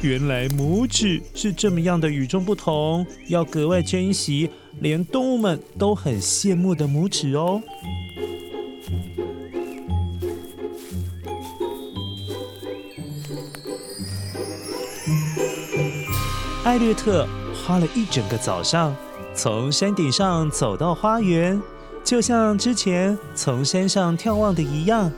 原来拇指是这么样的与众不同，要格外珍惜，连动物们都很羡慕的拇指哦。艾略特花了一整个早上，从山顶上走到花园，就像之前从山上眺望的一样。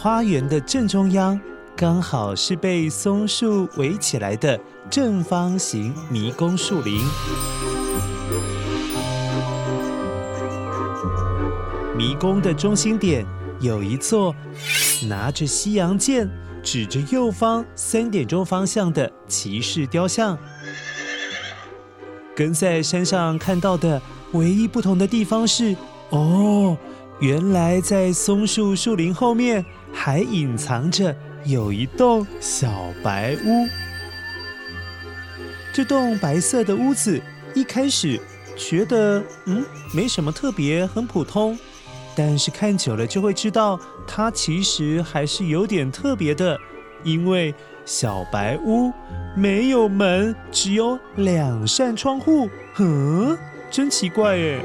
花园的正中央，刚好是被松树围起来的正方形迷宫树林。迷宫的中心点有一座拿着西洋剑、指着右方三点钟方向的骑士雕像。跟在山上看到的唯一不同的地方是，哦，原来在松树树林后面。还隐藏着有一栋小白屋。这栋白色的屋子一开始觉得嗯没什么特别，很普通。但是看久了就会知道，它其实还是有点特别的，因为小白屋没有门，只有两扇窗户。嗯，真奇怪耶。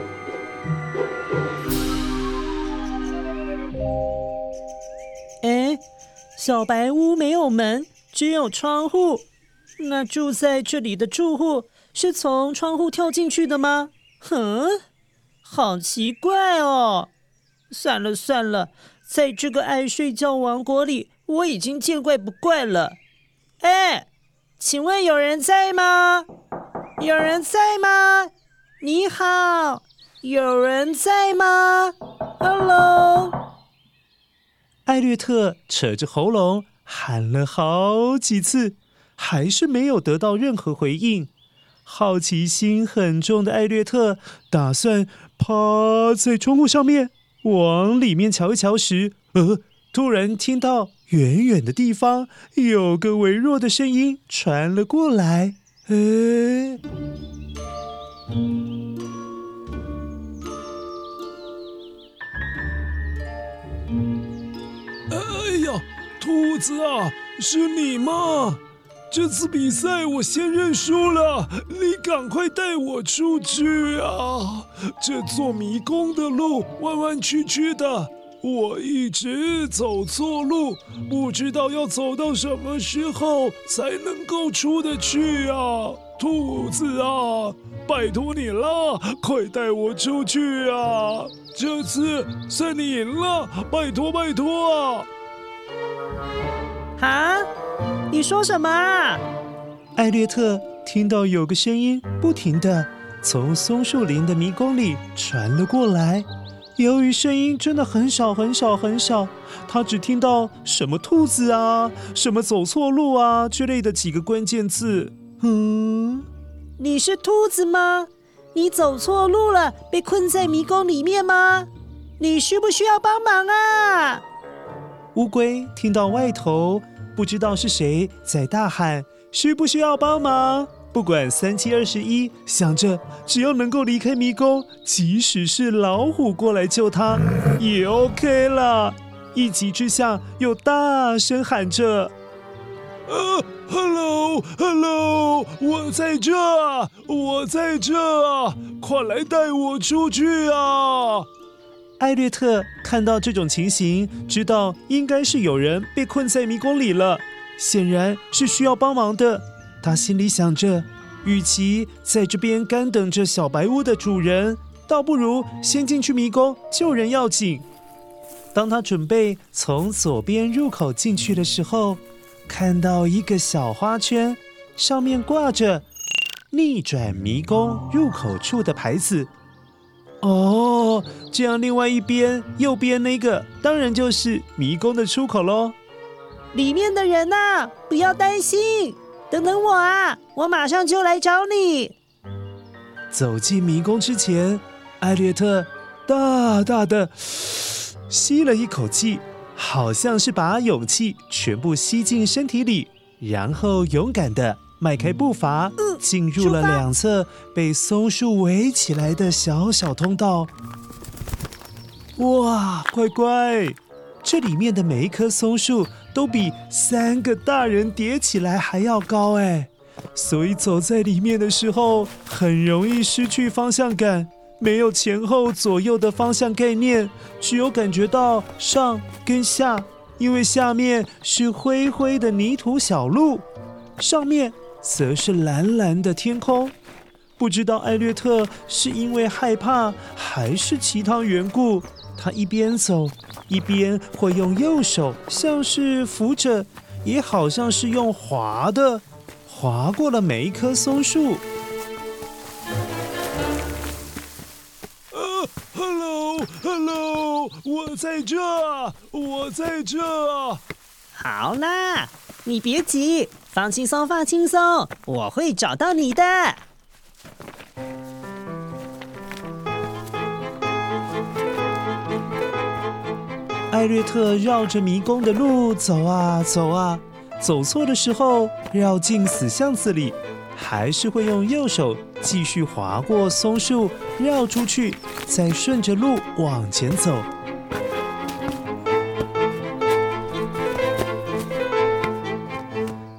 小白屋没有门，只有窗户。那住在这里的住户是从窗户跳进去的吗？哼，好奇怪哦。算了算了，在这个爱睡觉王国里，我已经见怪不怪了。哎，请问有人在吗？有人在吗？你好，有人在吗？Hello。艾略特扯着喉咙喊了好几次，还是没有得到任何回应。好奇心很重的艾略特打算趴在窗户上面往里面瞧一瞧时，呃，突然听到远远的地方有个微弱的声音传了过来。哎。兔子啊，是你吗？这次比赛我先认输了，你赶快带我出去啊！这座迷宫的路弯弯曲曲的，我一直走错路，不知道要走到什么时候才能够出得去啊！兔子啊，拜托你了，快带我出去啊！这次算你赢了，拜托拜托啊！啊！你说什么啊？艾略特听到有个声音不停的从松树林的迷宫里传了过来。由于声音真的很少很少很少，他只听到什么兔子啊、什么走错路啊之类的几个关键字。嗯，你是兔子吗？你走错路了，被困在迷宫里面吗？你需不需要帮忙啊？乌龟听到外头不知道是谁在大喊：“需不需要帮忙？”不管三七二十一，想着只要能够离开迷宫，即使是老虎过来救他，也 OK 了。一急之下，又大声喊着：“呃，Hello，Hello，我在这，我在这，快来带我出去啊！”艾略特看到这种情形，知道应该是有人被困在迷宫里了，显然是需要帮忙的。他心里想着，与其在这边干等着小白屋的主人，倒不如先进去迷宫救人要紧。当他准备从左边入口进去的时候，看到一个小花圈，上面挂着“逆转迷宫入口处”的牌子。哦，这样另外一边右边那个当然就是迷宫的出口喽。里面的人呐，不要担心。等等我啊，我马上就来找你。走进迷宫之前，艾略特大大的吸了一口气，好像是把勇气全部吸进身体里，然后勇敢的迈开步伐，进入了两侧被松树围起来的小小通道。哇，乖乖，这里面的每一棵松树。都比三个大人叠起来还要高哎，所以走在里面的时候很容易失去方向感，没有前后左右的方向概念，只有感觉到上跟下，因为下面是灰灰的泥土小路，上面则是蓝蓝的天空。不知道艾略特是因为害怕还是其他缘故，他一边走。一边会用右手，像是扶着，也好像是用滑的，滑过了每一棵松树。呃，Hello，Hello，我在这，我在这。好啦，你别急，放轻松，放轻松，我会找到你的。艾略特绕着迷宫的路走啊走啊，走错的时候绕进死巷子里，还是会用右手继续划过松树，绕出去，再顺着路往前走。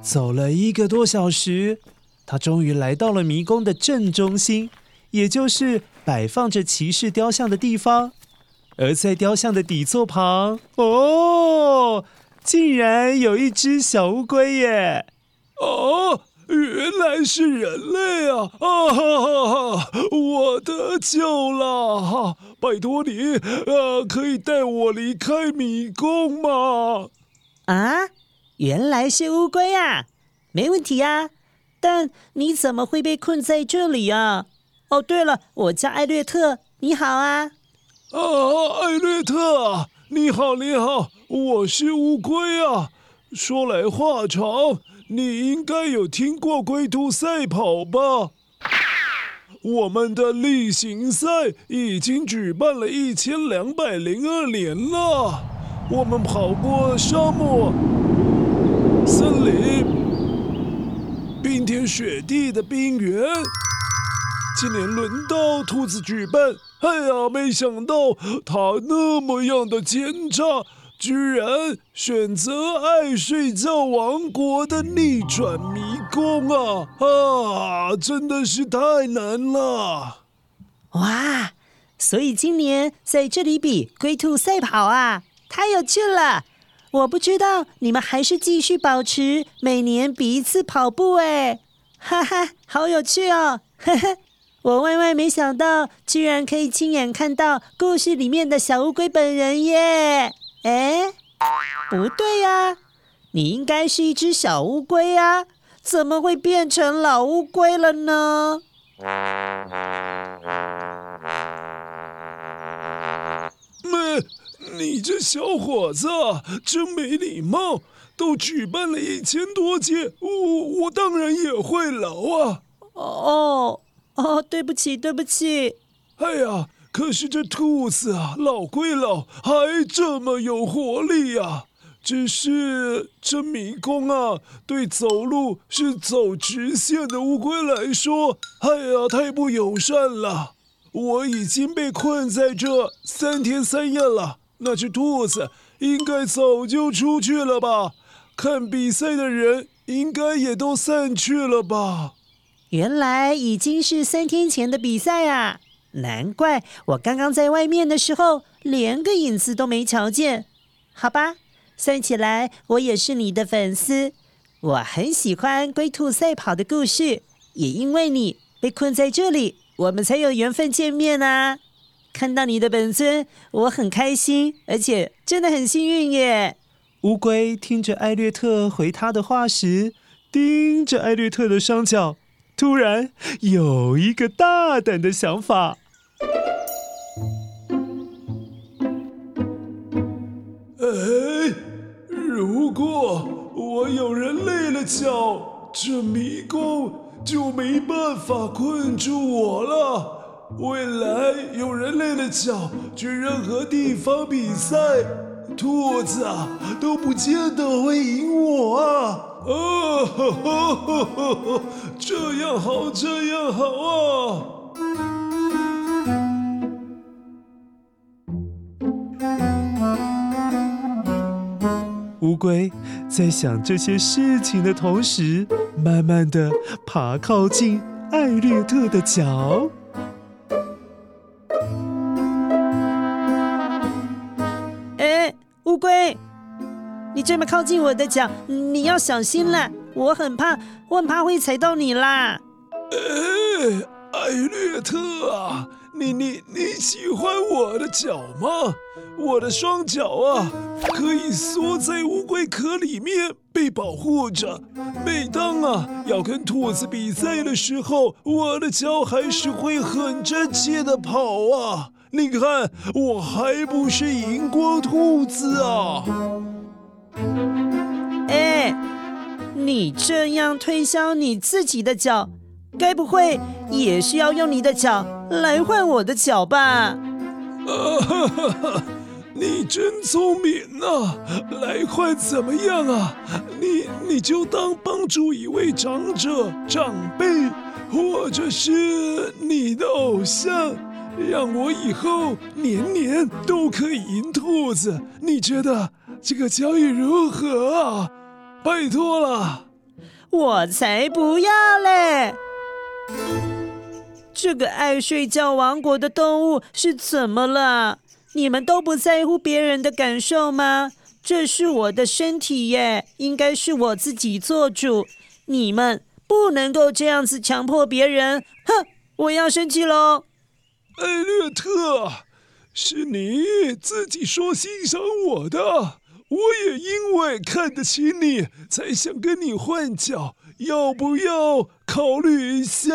走了一个多小时，他终于来到了迷宫的正中心，也就是摆放着骑士雕像的地方。而在雕像的底座旁，哦，竟然有一只小乌龟耶！哦，原来是人类啊！啊哈哈哈，我得救了！哈，拜托你，呃，可以带我离开迷宫吗？啊，原来是乌龟啊！没问题啊，但你怎么会被困在这里啊？哦，对了，我叫艾略特，你好啊。啊，艾略特，你好，你好，我是乌龟啊。说来话长，你应该有听过龟兔赛跑吧？我们的例行赛已经举办了一千两百零二年了。我们跑过沙漠、森林、冰天雪地的冰原。今年轮到兔子举办。哎呀，没想到他那么样的奸诈，居然选择爱睡觉王国的逆转迷宫啊！啊，真的是太难了！哇，所以今年在这里比龟兔赛跑啊，太有趣了！我不知道你们还是继续保持每年比一次跑步哎，哈哈，好有趣哦！呵呵。我万万没想到，居然可以亲眼看到故事里面的小乌龟本人耶！哎，不对呀，你应该是一只小乌龟啊，怎么会变成老乌龟了呢？你这小伙子真没礼貌！都举办了一千多届，我我当然也会老啊！哦哦，对不起，对不起。哎呀，可是这兔子啊，老归老，还这么有活力呀、啊！只是这迷宫啊，对走路是走直线的乌龟来说，哎呀，太不友善了。我已经被困在这三天三夜了，那只兔子应该早就出去了吧？看比赛的人应该也都散去了吧？原来已经是三天前的比赛啊！难怪我刚刚在外面的时候，连个影子都没瞧见。好吧。算起来，我也是你的粉丝。我很喜欢龟兔赛跑的故事，也因为你被困在这里，我们才有缘分见面啊！看到你的本尊，我很开心，而且真的很幸运耶。乌龟听着艾略特回他的话时，盯着艾略特的双脚，突然有一个大胆的想法。如果我有人累了脚，这迷宫就没办法困住我了。未来有人累了脚去任何地方比赛，兔子啊都不见得会赢我啊！啊，哈哈哈哈，这样好，这样好啊！乌龟在想这些事情的同时，慢慢的爬靠近艾略特的脚。乌龟，你这么靠近我的脚，你要小心了，我很怕，我很怕会踩到你啦。哎，艾略特啊！你你你喜欢我的脚吗？我的双脚啊，可以缩在乌龟壳里面被保护着。每当啊要跟兔子比赛的时候，我的脚还是会很争气的跑啊。你看，我还不是荧光兔子啊？哎，你这样推销你自己的脚，该不会也是要用你的脚来换我的脚吧？啊哈哈哈！你真聪明啊！来换怎么样啊？你你就当帮助一位长者、长辈，或者是你的偶像，让我以后年年都可以赢兔子。你觉得这个交易如何啊？拜托了！我才不要嘞！这个爱睡觉王国的动物是怎么了？你们都不在乎别人的感受吗？这是我的身体耶，应该是我自己做主。你们不能够这样子强迫别人。哼，我要生气喽！艾略特，是你自己说欣赏我的，我也因为看得起你，才想跟你换脚，要不要考虑一下？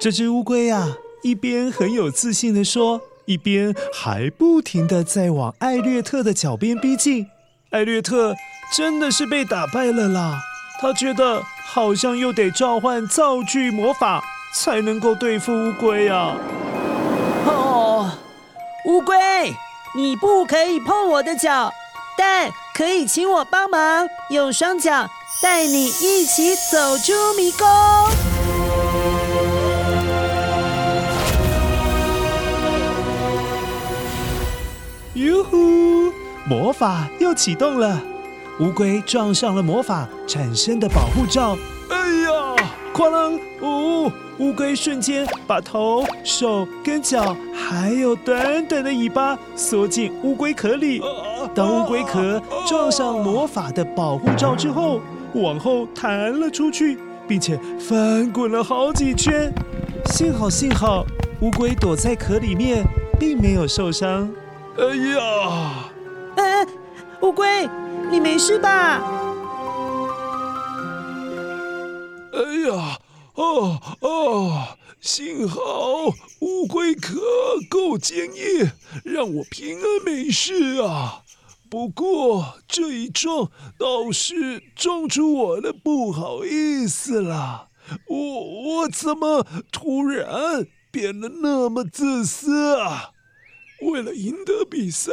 这只乌龟呀，一边很有自信地说，一边还不停地在往艾略特的脚边逼近。艾略特真的是被打败了啦！他觉得好像又得召唤造具魔法才能够对付乌龟呀。乌龟，你不可以碰我的脚，但可以请我帮忙，用双脚带你一起走出迷宫。哟呼！魔法又启动了，乌龟撞上了魔法产生的保护罩。哐啷！哦，乌龟瞬间把头、手跟脚，还有短短的尾巴缩进乌龟壳里。当乌龟壳撞上魔法的保护罩之后，往后弹了出去，并且翻滚了好几圈。幸好，幸好，乌龟躲在壳里面，并没有受伤。哎呀！哎，乌龟，你没事吧？哎呀，哦哦，幸好乌龟壳够坚硬，让我平安没事啊。不过这一撞倒是撞出我的不好意思了。我我怎么突然变得那么自私啊？为了赢得比赛，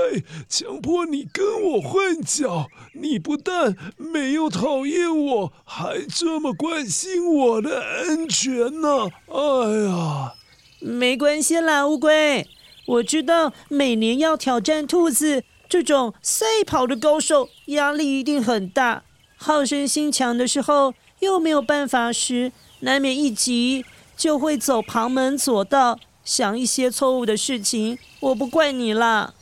强迫你跟我换脚，你不但没有讨厌我，还这么关心我的安全呢！哎呀，没关系啦，乌龟，我知道每年要挑战兔子这种赛跑的高手，压力一定很大，好胜心强的时候又没有办法时，难免一急就会走旁门左道。想一些错误的事情，我不怪你啦。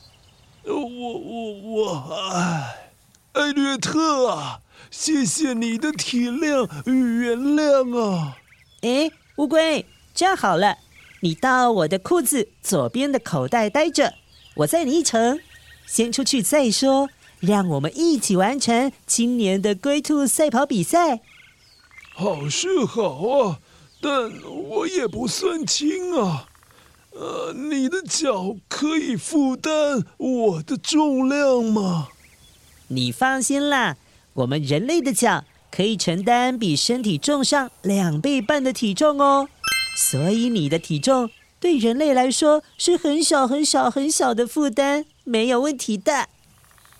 我我我，哎，艾略特啊，谢谢你的体谅与原谅啊。哎，乌龟，这样好了，你到我的裤子左边的口袋待着，我载你一程。先出去再说，让我们一起完成今年的龟兔赛跑比赛。好是好啊，但我也不算轻啊。呃，你的脚可以负担我的重量吗？你放心啦，我们人类的脚可以承担比身体重上两倍半的体重哦。所以你的体重对人类来说是很小很小很小的负担，没有问题的。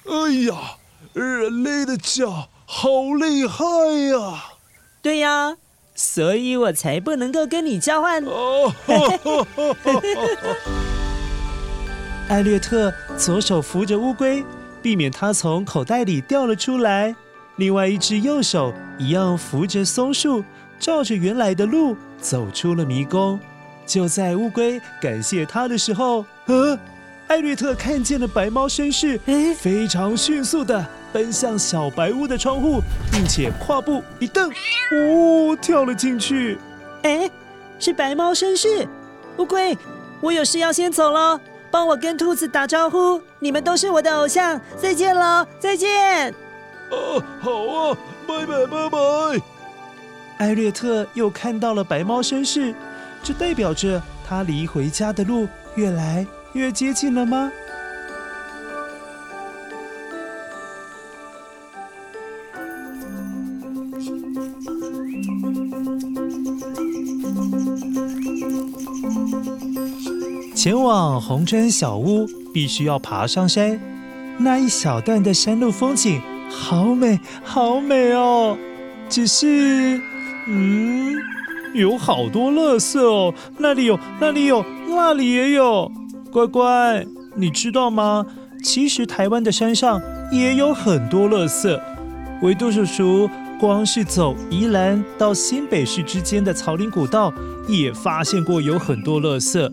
哎呀，人类的脚好厉害呀！对呀。所以我才不能够跟你交换。艾略特左手扶着乌龟，避免它从口袋里掉了出来；另外一只右手一样扶着松树，照着原来的路走出了迷宫。就在乌龟感谢他的时候，呃，艾略特看见了白猫绅士，非常迅速的。奔向小白屋的窗户，并且跨步一蹬，哦，跳了进去。哎，是白猫绅士，乌龟，我有事要先走了，帮我跟兔子打招呼，你们都是我的偶像，再见了，再见。哦，好啊，拜拜拜拜。艾略特又看到了白猫绅士，这代表着他离回家的路越来越接近了吗？前往红砖小屋必须要爬上山，那一小段的山路风景好美，好美哦。只是，嗯，有好多垃圾哦，那里有，那里有，那里也有。乖乖，你知道吗？其实台湾的山上也有很多垃圾。维多叔叔光是走宜兰到新北市之间的草岭古道，也发现过有很多垃圾。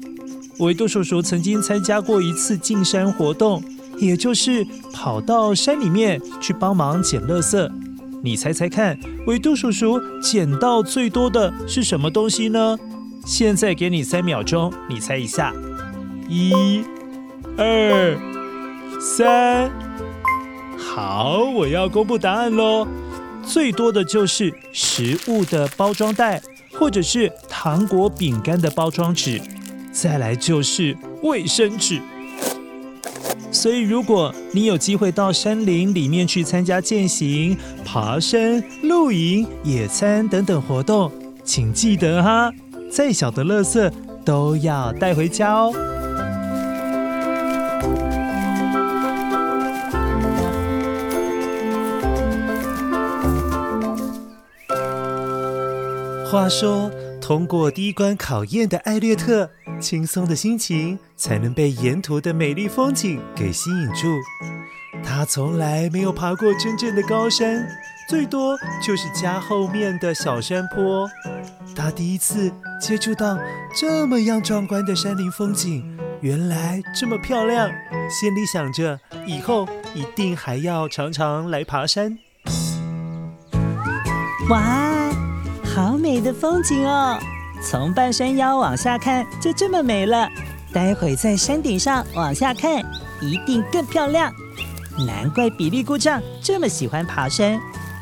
维多叔叔曾经参加过一次进山活动，也就是跑到山里面去帮忙捡垃圾。你猜猜看，维多叔叔捡到最多的是什么东西呢？现在给你三秒钟，你猜一下。一、二、三。好，我要公布答案喽。最多的就是食物的包装袋，或者是糖果、饼干的包装纸。再来就是卫生纸，所以如果你有机会到山林里面去参加健行、爬山、露营、野餐等等活动，请记得哈，再小的垃圾都要带回家哦。话说，通过第一关考验的艾略特，轻松的心情才能被沿途的美丽风景给吸引住。他从来没有爬过真正的高山，最多就是家后面的小山坡。他第一次接触到这么样壮观的山林风景，原来这么漂亮，心里想着以后一定还要常常来爬山。哇，好美的风景哦！从半山腰往下看，就这么美了。待会在山顶上往下看，一定更漂亮。难怪比利姑丈这么喜欢爬山。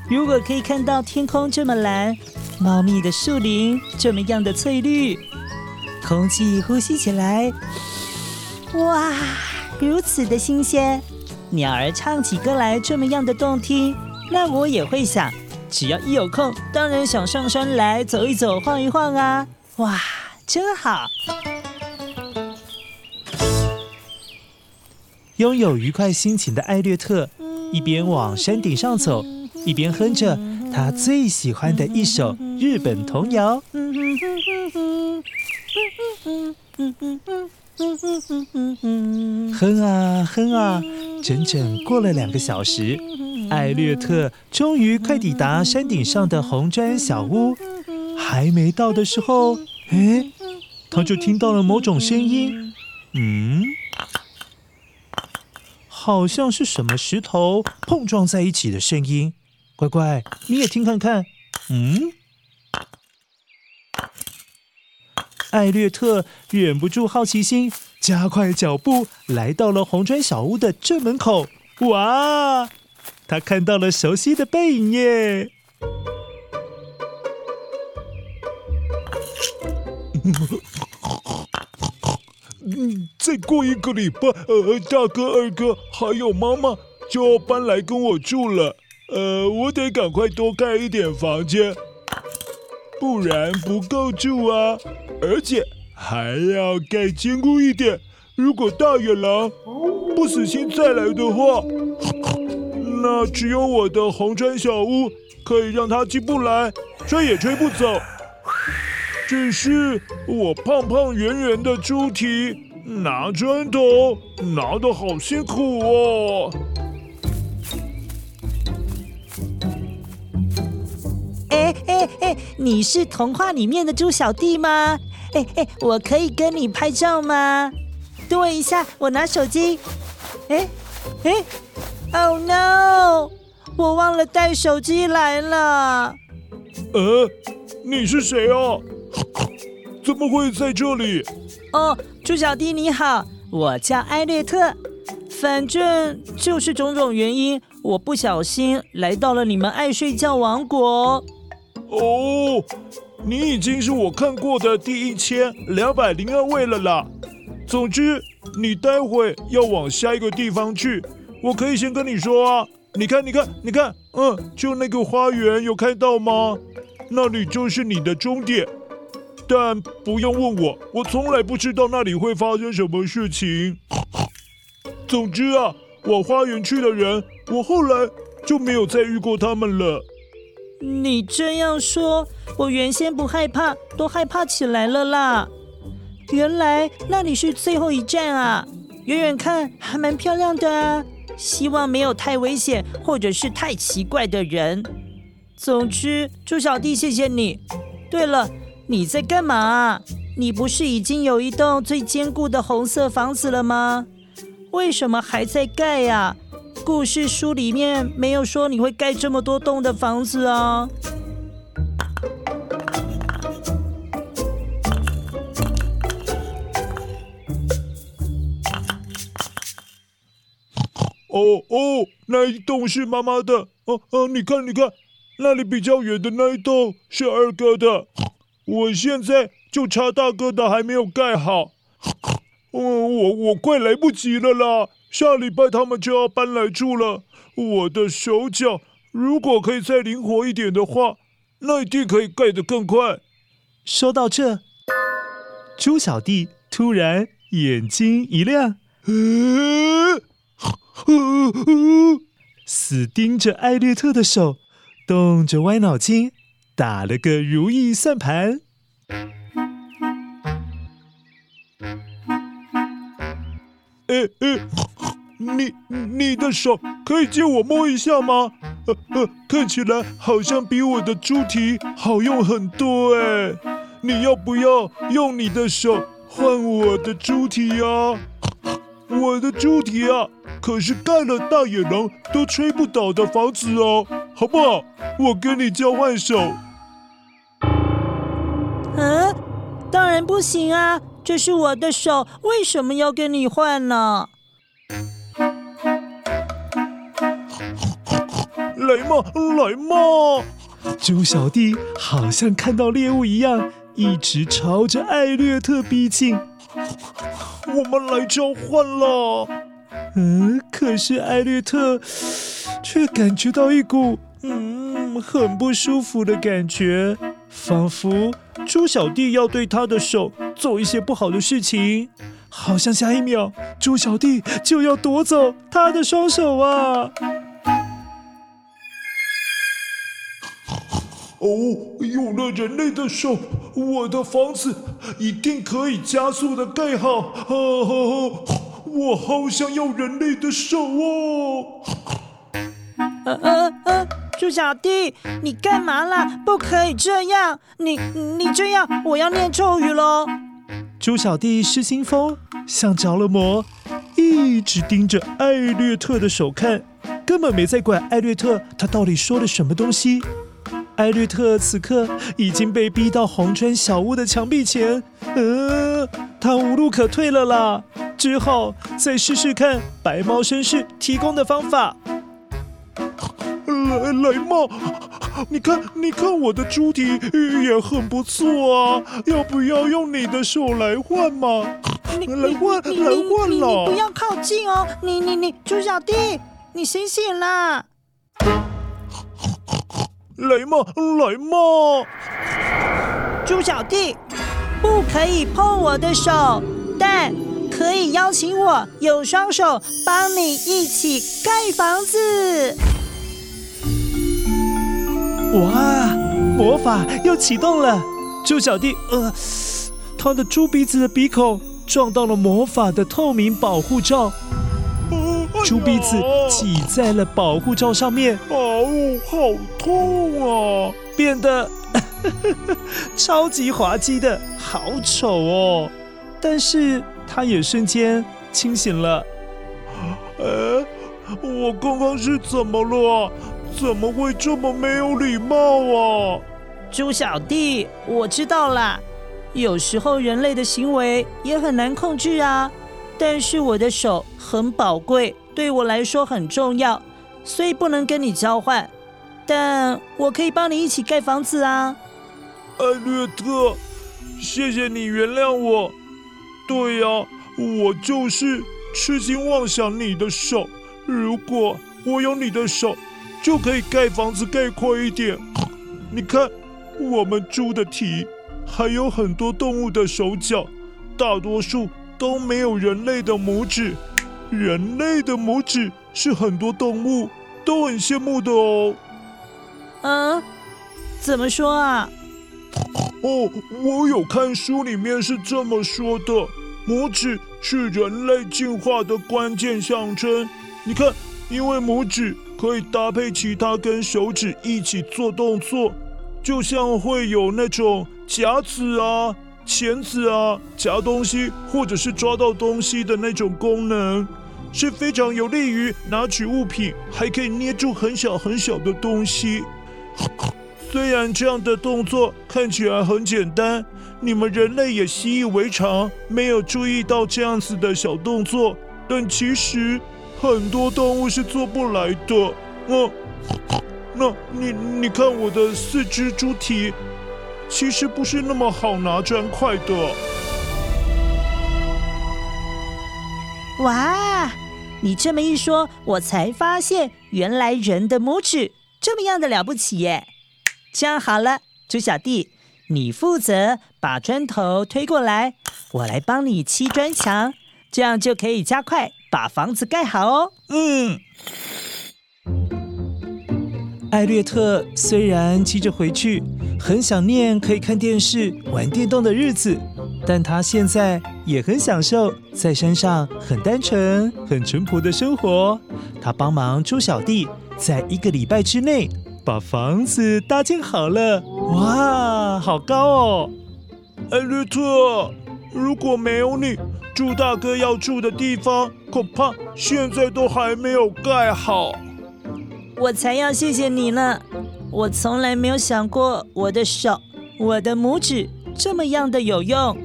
如果可以看到天空这么蓝，茂密的树林 这么样的翠绿，空气呼吸起来，哇，如此的新鲜。鸟儿唱起歌来这么样的动听，那我也会想，只要一有空，当然想上山来走一走、晃一晃啊！哇，真好。拥有愉快心情的艾略特，一边往山顶上走，一边哼着他最喜欢的一首日本童谣。哼啊哼啊，整整过了两个小时，艾略特终于快抵达山顶上的红砖小屋。还没到的时候，哎，他就听到了某种声音。嗯。好像是什么石头碰撞在一起的声音，乖乖，你也听看看。嗯，艾略特忍不住好奇心，加快脚步来到了红砖小屋的正门口。哇，他看到了熟悉的背影耶！嗯，再过一个礼拜，呃，大哥、二哥还有妈妈就要搬来跟我住了。呃，我得赶快多盖一点房间，不然不够住啊。而且还要盖坚固一点，如果大野狼不死心再来的话，那只有我的红砖小屋可以让他进不来，吹也吹不走。只是我胖胖圆圆的猪蹄拿砖头拿得好辛苦哦。哎哎哎，你是童话里面的猪小弟吗？哎哎，我可以跟你拍照吗？等我一下，我拿手机。哎哎，Oh no！我忘了带手机来了。呃，你是谁啊？怎么会在这里？哦，猪小弟你好，我叫艾略特。反正就是种种原因，我不小心来到了你们爱睡觉王国。哦，你已经是我看过的第一千两百零二位了啦。总之，你待会要往下一个地方去，我可以先跟你说啊。你看，你看，你看，嗯，就那个花园，有看到吗？那里就是你的终点。但不用问我，我从来不知道那里会发生什么事情。总之啊，往花园去的人，我后来就没有再遇过他们了。你这样说，我原先不害怕，都害怕起来了啦。原来那里是最后一站啊！远远看还蛮漂亮的啊，希望没有太危险或者是太奇怪的人。总之，猪小弟，谢谢你。对了。你在干嘛？你不是已经有一栋最坚固的红色房子了吗？为什么还在盖呀？故事书里面没有说你会盖这么多栋的房子啊。哦哦，那一栋是妈妈的。哦哦，你看你看，那里比较远的那一栋是二哥的。我现在就差大哥的还没有盖好，嗯，我我快来不及了啦！下礼拜他们就要搬来住了，我的手脚如果可以再灵活一点的话，那一定可以盖得更快。说到这，猪小弟突然眼睛一亮，死盯着艾略特的手，动着歪脑筋。打了个如意算盘。哎哎，你你的手可以借我摸一下吗？呃呃，看起来好像比我的猪蹄好用很多哎。你要不要用你的手换我的猪蹄啊？我的猪蹄啊，可是盖了大野狼都吹不倒的房子哦，好不好？我跟你交换手。嗯，当然不行啊！这是我的手，为什么要跟你换呢？来嘛，来嘛！猪小弟好像看到猎物一样，一直朝着艾略特逼近。我们来交换了。嗯，可是艾略特却感觉到一股嗯很不舒服的感觉，仿佛猪小弟要对他的手做一些不好的事情，好像下一秒猪小弟就要夺走他的双手啊！哦，有了人类的手，我的房子一定可以加速的盖好。我好想要人类的手哦！呃呃呃，猪小弟，你干嘛啦？不可以这样！你你这样，我要念咒语喽！猪小弟失心疯，像着了魔，一直盯着艾略特的手看，根本没在管艾略特他到底说了什么东西。艾略特此刻已经被逼到红砖小屋的墙壁前，呃，他无路可退了啦。之后再试试看白猫绅士提供的方法。来来嘛，你看，你看我的猪蹄也很不错啊，要不要用你的手来换嘛？你来换，你来换你，了！你不要靠近哦！你你你，猪小弟，你醒醒啦！来嘛，来嘛！猪小弟，不可以碰我的手，但。可以邀请我有双手帮你一起盖房子。哇，魔法又启动了！猪小弟，呃，他的猪鼻子的鼻孔撞到了魔法的透明保护罩，猪鼻子挤在了保护罩上面，哦，好痛啊！变得 超级滑稽的，好丑哦！但是。他也瞬间清醒了。哎，我刚刚是怎么了？怎么会这么没有礼貌啊？猪小弟，我知道啦。有时候人类的行为也很难控制啊。但是我的手很宝贵，对我来说很重要，所以不能跟你交换。但我可以帮你一起盖房子啊。艾略特，谢谢你原谅我。对呀，我就是痴心妄想你的手。如果我有你的手，就可以盖房子盖快一点。你看，我们猪的蹄，还有很多动物的手脚，大多数都没有人类的拇指。人类的拇指是很多动物都很羡慕的哦。嗯，怎么说啊？哦，我有看书里面是这么说的。拇指是人类进化的关键象征。你看，因为拇指可以搭配其他跟手指一起做动作，就像会有那种夹子啊、钳子啊，夹东西或者是抓到东西的那种功能，是非常有利于拿取物品，还可以捏住很小很小的东西。虽然这样的动作看起来很简单。你们人类也习以为常，没有注意到这样子的小动作，但其实很多动物是做不来的。嗯，那你你看我的四只猪蹄，其实不是那么好拿砖块的。哇，你这么一说，我才发现原来人的拇指这么样的了不起耶！这样好了，猪小弟。你负责把砖头推过来，我来帮你砌砖墙，这样就可以加快把房子盖好哦。嗯。艾略特虽然急着回去，很想念可以看电视、玩电动的日子，但他现在也很享受在山上很单纯、很淳朴的生活。他帮忙猪小弟，在一个礼拜之内。把房子搭建好了，哇，好高哦！艾略特，如果没有你，猪大哥要住的地方恐怕现在都还没有盖好。我才要谢谢你呢！我从来没有想过我的手、我的拇指这么样的有用。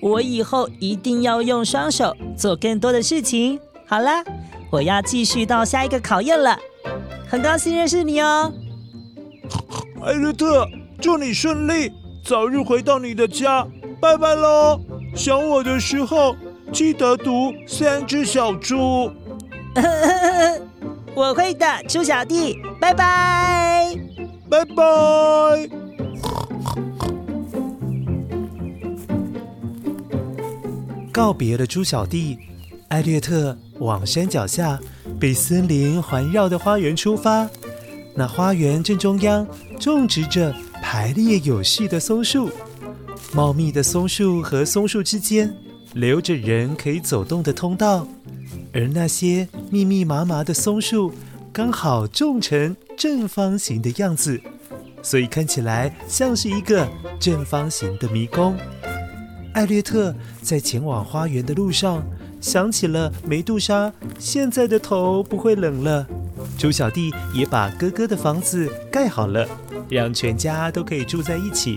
我以后一定要用双手做更多的事情。好啦，我要继续到下一个考验了。很高兴认识你哦。艾瑞特，祝你顺利，早日回到你的家，拜拜喽！想我的时候记得读三只小猪。我会的，猪小弟，拜拜，拜拜。告别了猪小弟，艾略特往山脚下被森林环绕的花园出发。那花园正中央种植着排列有序的松树，茂密的松树和松树之间留着人可以走动的通道，而那些密密麻麻的松树刚好种成正方形的样子，所以看起来像是一个正方形的迷宫。艾略特在前往花园的路上，想起了梅杜莎现在的头不会冷了。猪小弟也把哥哥的房子盖好了，让全家都可以住在一起。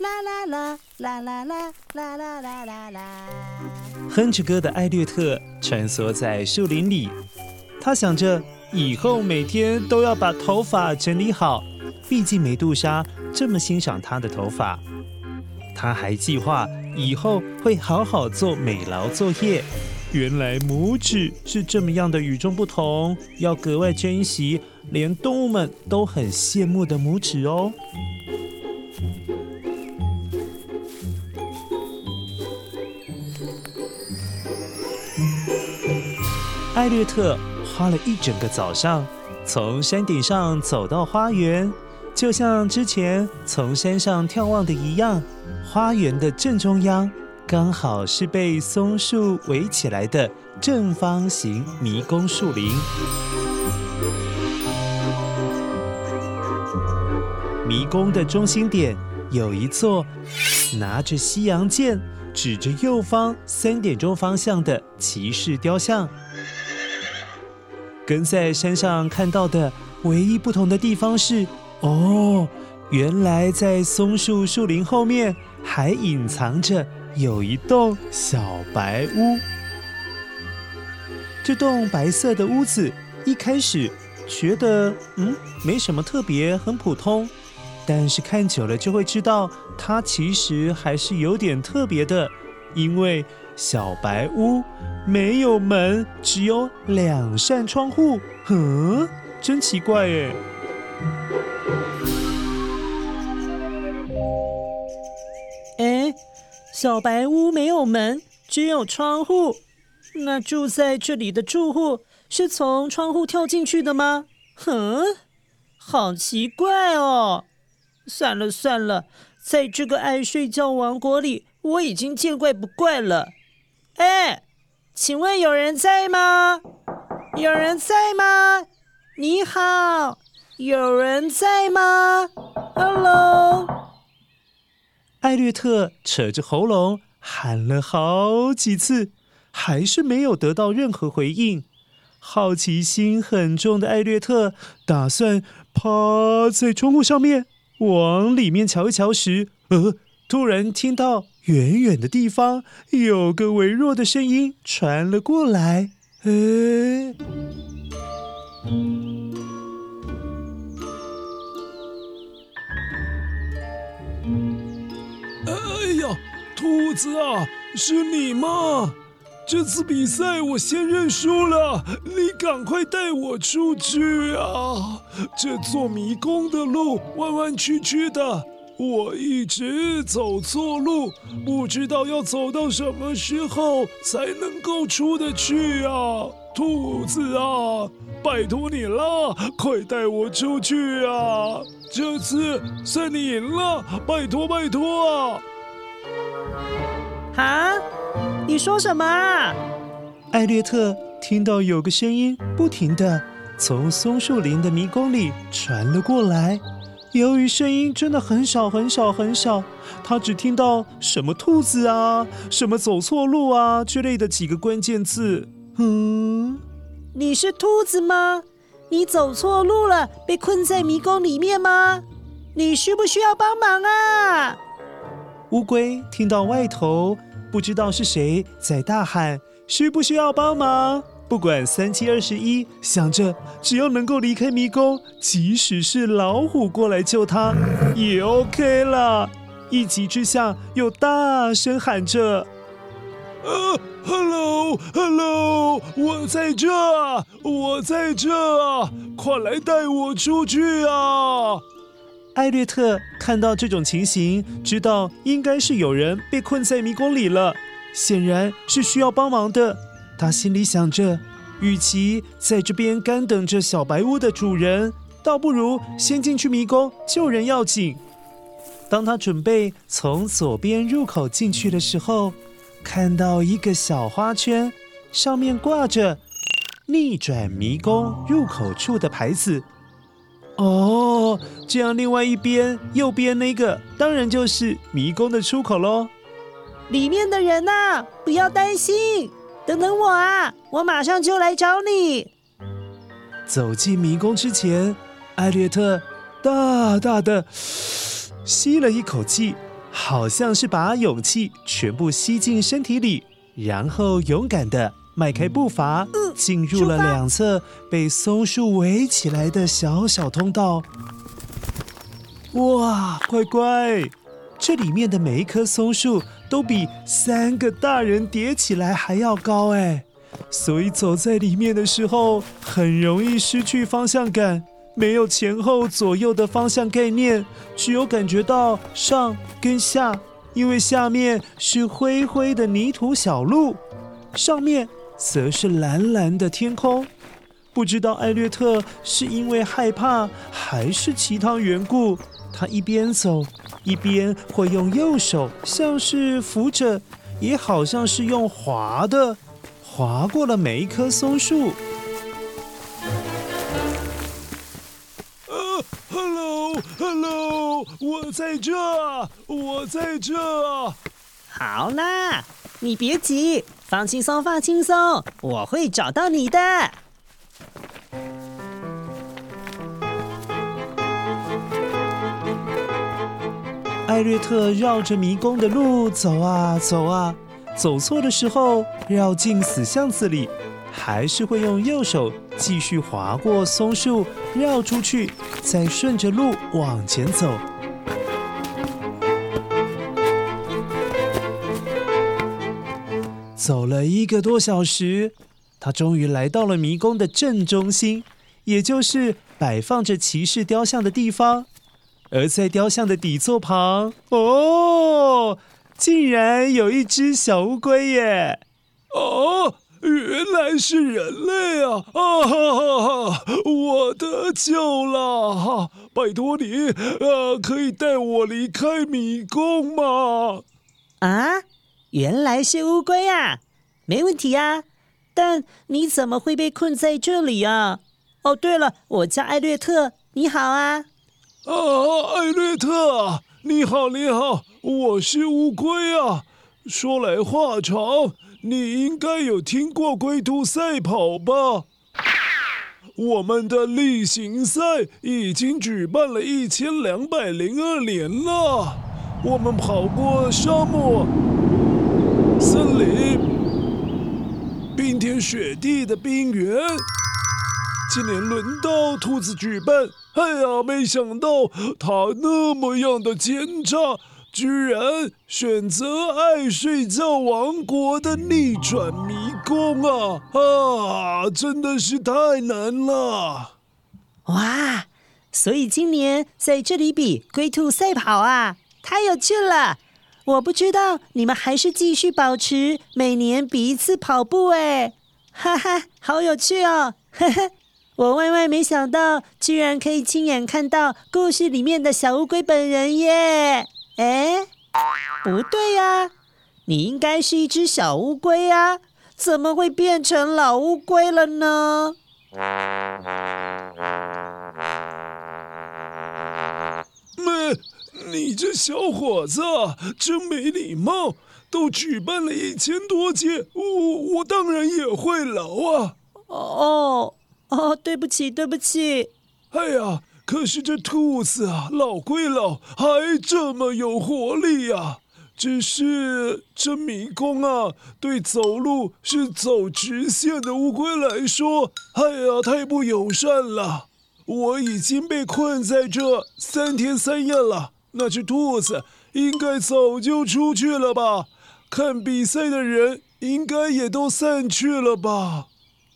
啦啦啦啦啦啦啦啦啦哼着歌的艾略特穿梭在树林里，他想着以后每天都要把头发整理好，毕竟梅杜莎这么欣赏他的头发。他还计划以后会好好做美劳作业。原来拇指是这么样的与众不同，要格外珍惜，连动物们都很羡慕的拇指哦。艾略特花了一整个早上，从山顶上走到花园，就像之前从山上眺望的一样。花园的正中央，刚好是被松树围起来的正方形迷宫树林。迷宫的中心点有一座拿着西洋剑、指着右方三点钟方向的骑士雕像。跟在山上看到的唯一不同的地方是，哦，原来在松树树林后面。还隐藏着有一栋小白屋。这栋白色的屋子一开始觉得嗯没什么特别，很普通。但是看久了就会知道，它其实还是有点特别的，因为小白屋没有门，只有两扇窗户。嗯，真奇怪耶。小白屋没有门，只有窗户。那住在这里的住户是从窗户跳进去的吗？哼，好奇怪哦。算了算了，在这个爱睡觉王国里，我已经见怪不怪了。哎，请问有人在吗？有人在吗？你好，有人在吗？Hello。艾略特扯着喉咙喊了好几次，还是没有得到任何回应。好奇心很重的艾略特打算趴在窗户上面往里面瞧一瞧时，呃，突然听到远远的地方有个微弱的声音传了过来。哎。哎呀兔子啊，是你吗？这次比赛我先认输了，你赶快带我出去啊！这座迷宫的路弯弯曲曲的，我一直走错路，不知道要走到什么时候才能够出得去啊！兔子啊，拜托你了，快带我出去啊！这次算你赢了，拜托拜托啊！啊！你说什么啊？艾略特听到有个声音不停的从松树林的迷宫里传了过来，由于声音真的很小很小很小，他只听到什么兔子啊、什么走错路啊之类的几个关键字。嗯，你是兔子吗？你走错路了，被困在迷宫里面吗？你需不需要帮忙啊？乌龟听到外头不知道是谁在大喊：“需不需要帮忙？”不管三七二十一，想着只要能够离开迷宫，即使是老虎过来救他，也 OK 了。一急之下，又大声喊着：“呃，Hello，Hello，我在这，我在这，快来带我出去啊！”艾略特看到这种情形，知道应该是有人被困在迷宫里了，显然是需要帮忙的。他心里想着，与其在这边干等着小白屋的主人，倒不如先进去迷宫救人要紧。当他准备从左边入口进去的时候，看到一个小花圈，上面挂着“逆转迷宫入口处”的牌子。哦，这样另外一边右边那个当然就是迷宫的出口喽。里面的人呐，不要担心。等等我啊，我马上就来找你。走进迷宫之前，艾略特大大的吸了一口气，好像是把勇气全部吸进身体里，然后勇敢的迈开步伐，嗯、进入了两侧被松树围起来的小小通道。哇，乖乖，这里面的每一棵松树。都比三个大人叠起来还要高哎，所以走在里面的时候很容易失去方向感，没有前后左右的方向概念，只有感觉到上跟下，因为下面是灰灰的泥土小路，上面则是蓝蓝的天空。不知道艾略特是因为害怕还是其他缘故，他一边走。一边会用右手，像是扶着，也好像是用滑的，滑过了每一棵松树。呃，Hello，Hello，我在这，我在这。好啦，你别急，放轻松，放轻松，我会找到你的。艾略特绕着迷宫的路走啊走啊，走错的时候绕进死巷子里，还是会用右手继续划过松树，绕出去，再顺着路往前走。走了一个多小时，他终于来到了迷宫的正中心，也就是摆放着骑士雕像的地方。而在雕像的底座旁，哦，竟然有一只小乌龟耶！哦，原来是人类啊！啊哈哈哈，我得救了！哈，拜托你，呃，可以带我离开迷宫吗？啊，原来是乌龟啊，没问题啊。但你怎么会被困在这里啊？哦，对了，我叫艾略特，你好啊。啊，艾略特，你好，你好，我是乌龟啊。说来话长，你应该有听过龟兔赛跑吧？我们的例行赛已经举办了一千两百零二年了。我们跑过沙漠、森林、冰天雪地的冰原。今年轮到兔子举办。哎呀，没想到他那么样的奸诈，居然选择爱睡觉王国的逆转迷宫啊！啊，真的是太难了！哇，所以今年在这里比龟兔赛跑啊，太有趣了！我不知道你们还是继续保持每年比一次跑步哎，哈哈，好有趣哦，呵呵。我万万没想到，居然可以亲眼看到故事里面的小乌龟本人耶！哎，不对呀，你应该是一只小乌龟呀，怎么会变成老乌龟了呢？你这小伙子真没礼貌！都举办了一千多届，我我当然也会劳啊！哦哦，对不起，对不起。哎呀，可是这兔子啊，老归老，还这么有活力呀、只是这迷宫啊，对走路是走直线的乌龟来说，哎呀，太不友善了。我已经被困在这三天三夜了，那只兔子应该早就出去了吧？看比赛的人应该也都散去了吧？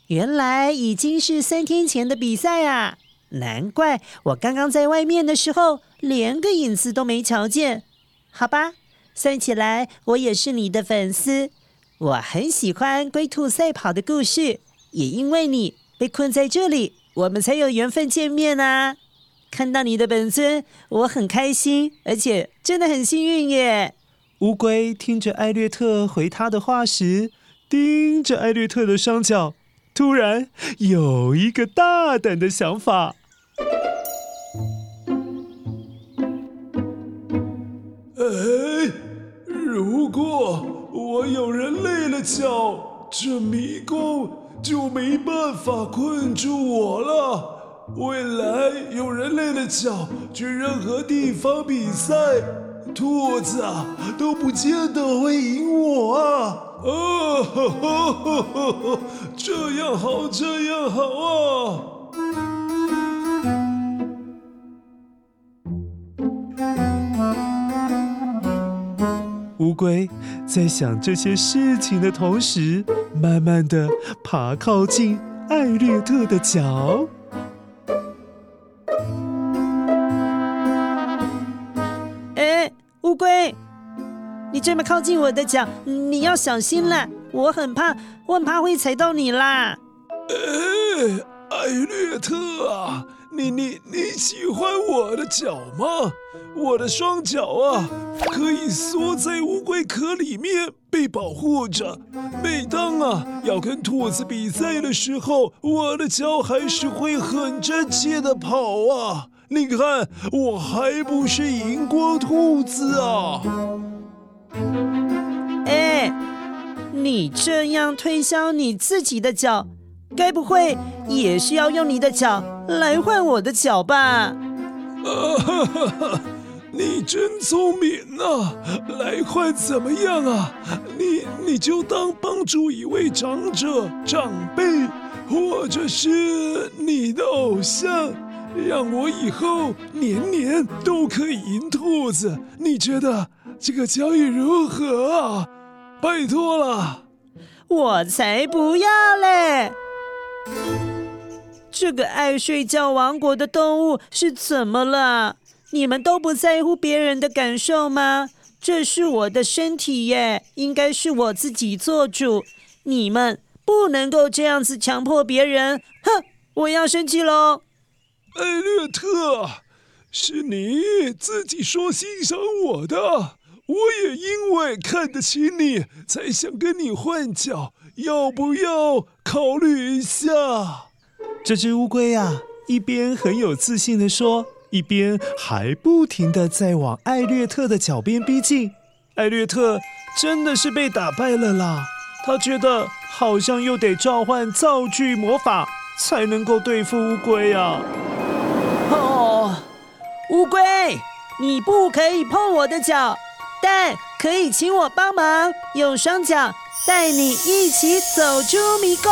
原来已经是三天前的比赛啊！难怪我刚刚在外面的时候连个影子都没瞧见。好吧，算起来我也是你的粉丝。我很喜欢龟兔赛跑的故事，也因为你被困在这里，我们才有缘分见面啊！看到你的本尊，我很开心，而且真的很幸运耶。乌龟听着艾略特回他的话时，盯着艾略特的双脚，突然有一个大胆的想法。哎，如果我有人累了脚，这迷宫就没办法困住我了。未来有人累了脚，去任何地方比赛。兔子啊，都不见得会赢我啊！哦，呵呵呵呵，这样好，这样好啊！乌龟在想这些事情的同时，慢慢的爬靠近艾略特的脚。乌龟，你这么靠近我的脚，你要小心了。我很怕，我很怕会踩到你啦。哎，艾略特啊，你你你喜欢我的脚吗？我的双脚啊，可以缩在乌龟壳里面被保护着。每当啊要跟兔子比赛的时候，我的脚还是会很争气的跑啊。你看，我还不是赢过兔子啊！哎，你这样推销你自己的脚，该不会也是要用你的脚来换我的脚吧？啊哈哈哈！你真聪明啊！来换怎么样啊？你你就当帮助一位长者、长辈，或者是你的偶像。让我以后年年都可以赢兔子，你觉得这个交易如何啊？拜托了，我才不要嘞！这个爱睡觉王国的动物是怎么了？你们都不在乎别人的感受吗？这是我的身体耶，应该是我自己做主。你们不能够这样子强迫别人。哼，我要生气喽！艾略特，是你自己说欣赏我的，我也因为看得起你，才想跟你换脚，要不要考虑一下？这只乌龟啊，一边很有自信地说，一边还不停的在往艾略特的脚边逼近。艾略特真的是被打败了啦，他觉得好像又得召唤造句魔法才能够对付乌龟啊。乌龟，你不可以碰我的脚，但可以请我帮忙，用双脚带你一起走出迷宫。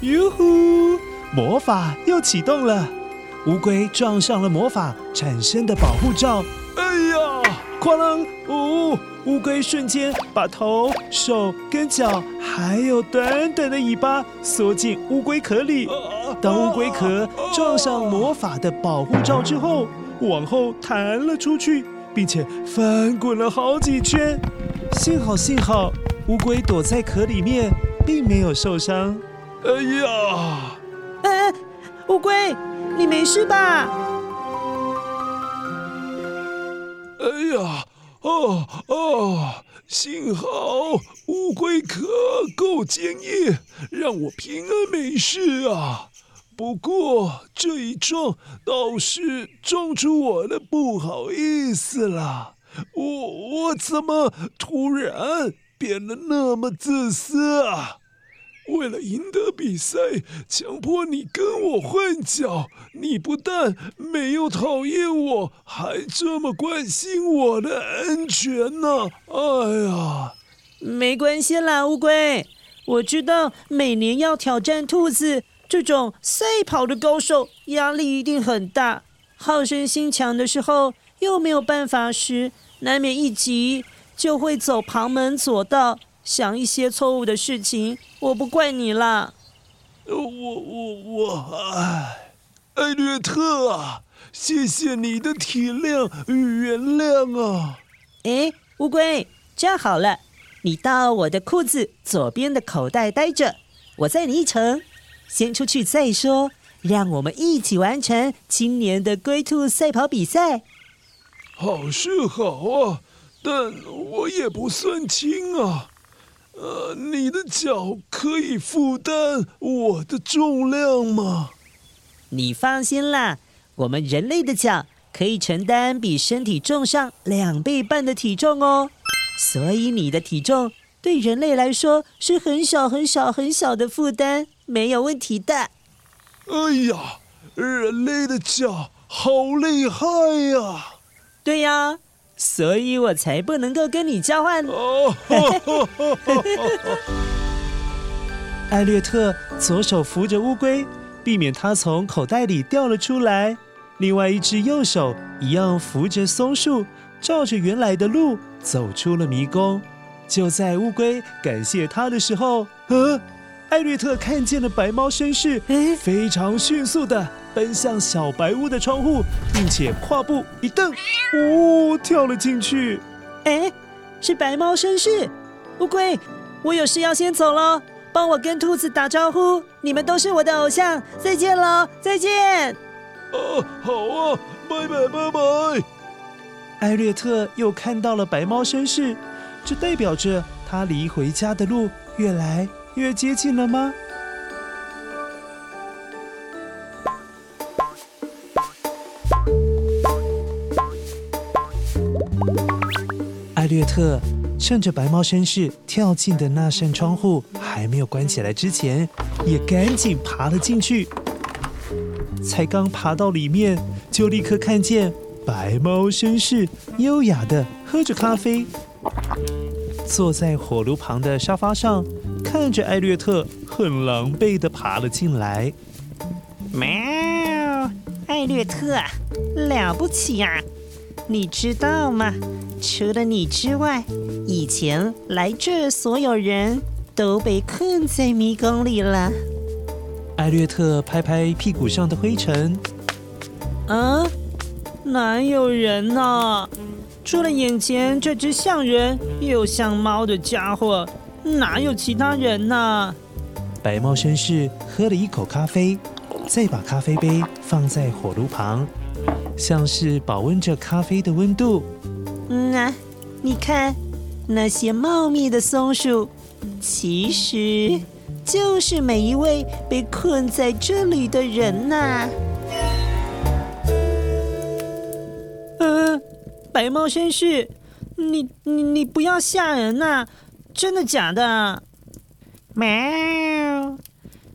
哟呼！魔法又启动了，乌龟撞上了魔法产生的保护罩。哎呀！哐啷！哦。乌龟瞬间把头、手跟脚，还有短短的尾巴缩进乌龟壳里。当乌龟壳撞上魔法的保护罩之后，往后弹了出去，并且翻滚了好几圈。幸好，幸好，乌龟躲在壳里面，并没有受伤。哎呀！哎，乌龟，你没事吧？哎呀！哦哦，幸好乌龟壳够坚硬，让我平安没事啊。不过这一撞倒是撞出我的不好意思了。我我怎么突然变得那么自私啊？为了赢得比赛，强迫你跟我换脚，你不但没有讨厌我，还这么关心我的安全呢！哎呀，没关系啦，乌龟，我知道每年要挑战兔子这种赛跑的高手，压力一定很大，好胜心强的时候又没有办法时，难免一急就会走旁门左道。想一些错误的事情，我不怪你啦。我我我，哎，艾略特啊，谢谢你的体谅与原谅啊。哎，乌龟，这样好了，你到我的裤子左边的口袋待着，我载你一程，先出去再说。让我们一起完成今年的龟兔赛跑比赛。好是好啊，但我也不算轻啊。呃，你的脚可以负担我的重量吗？你放心啦，我们人类的脚可以承担比身体重上两倍半的体重哦。所以你的体重对人类来说是很小很小很小的负担，没有问题的。哎呀，人类的脚好厉害呀！对呀。所以我才不能够跟你交换。哦 艾略特左手扶着乌龟，避免它从口袋里掉了出来；另外一只右手一样扶着松树，照着原来的路走出了迷宫。就在乌龟感谢他的时候，呃，艾略特看见了白猫绅士，非常迅速的。奔向小白屋的窗户，并且跨步一蹬，哦，跳了进去。哎，是白猫绅士，乌龟，我有事要先走了，帮我跟兔子打招呼，你们都是我的偶像，再见了，再见。啊，好啊，拜拜拜拜。艾略特又看到了白猫绅士，这代表着他离回家的路越来越接近了吗？艾略特趁着白猫绅士跳进的那扇窗户还没有关起来之前，也赶紧爬了进去。才刚爬到里面，就立刻看见白猫绅士优雅地喝着咖啡，坐在火炉旁的沙发上，看着艾略特很狼狈地爬了进来。喵，艾略特，了不起呀！你知道吗？除了你之外，以前来这所有人都被困在迷宫里了。艾略特拍拍屁股上的灰尘。啊？哪有人呢？除了眼前这只像人又像猫的家伙，哪有其他人呢？白猫绅士喝了一口咖啡，再把咖啡杯放在火炉旁。像是保温着咖啡的温度。嗯啊，你看那些茂密的松树，其实就是每一位被困在这里的人呐。嗯，白猫绅士，你你你不要吓人呐！真的假的？喵，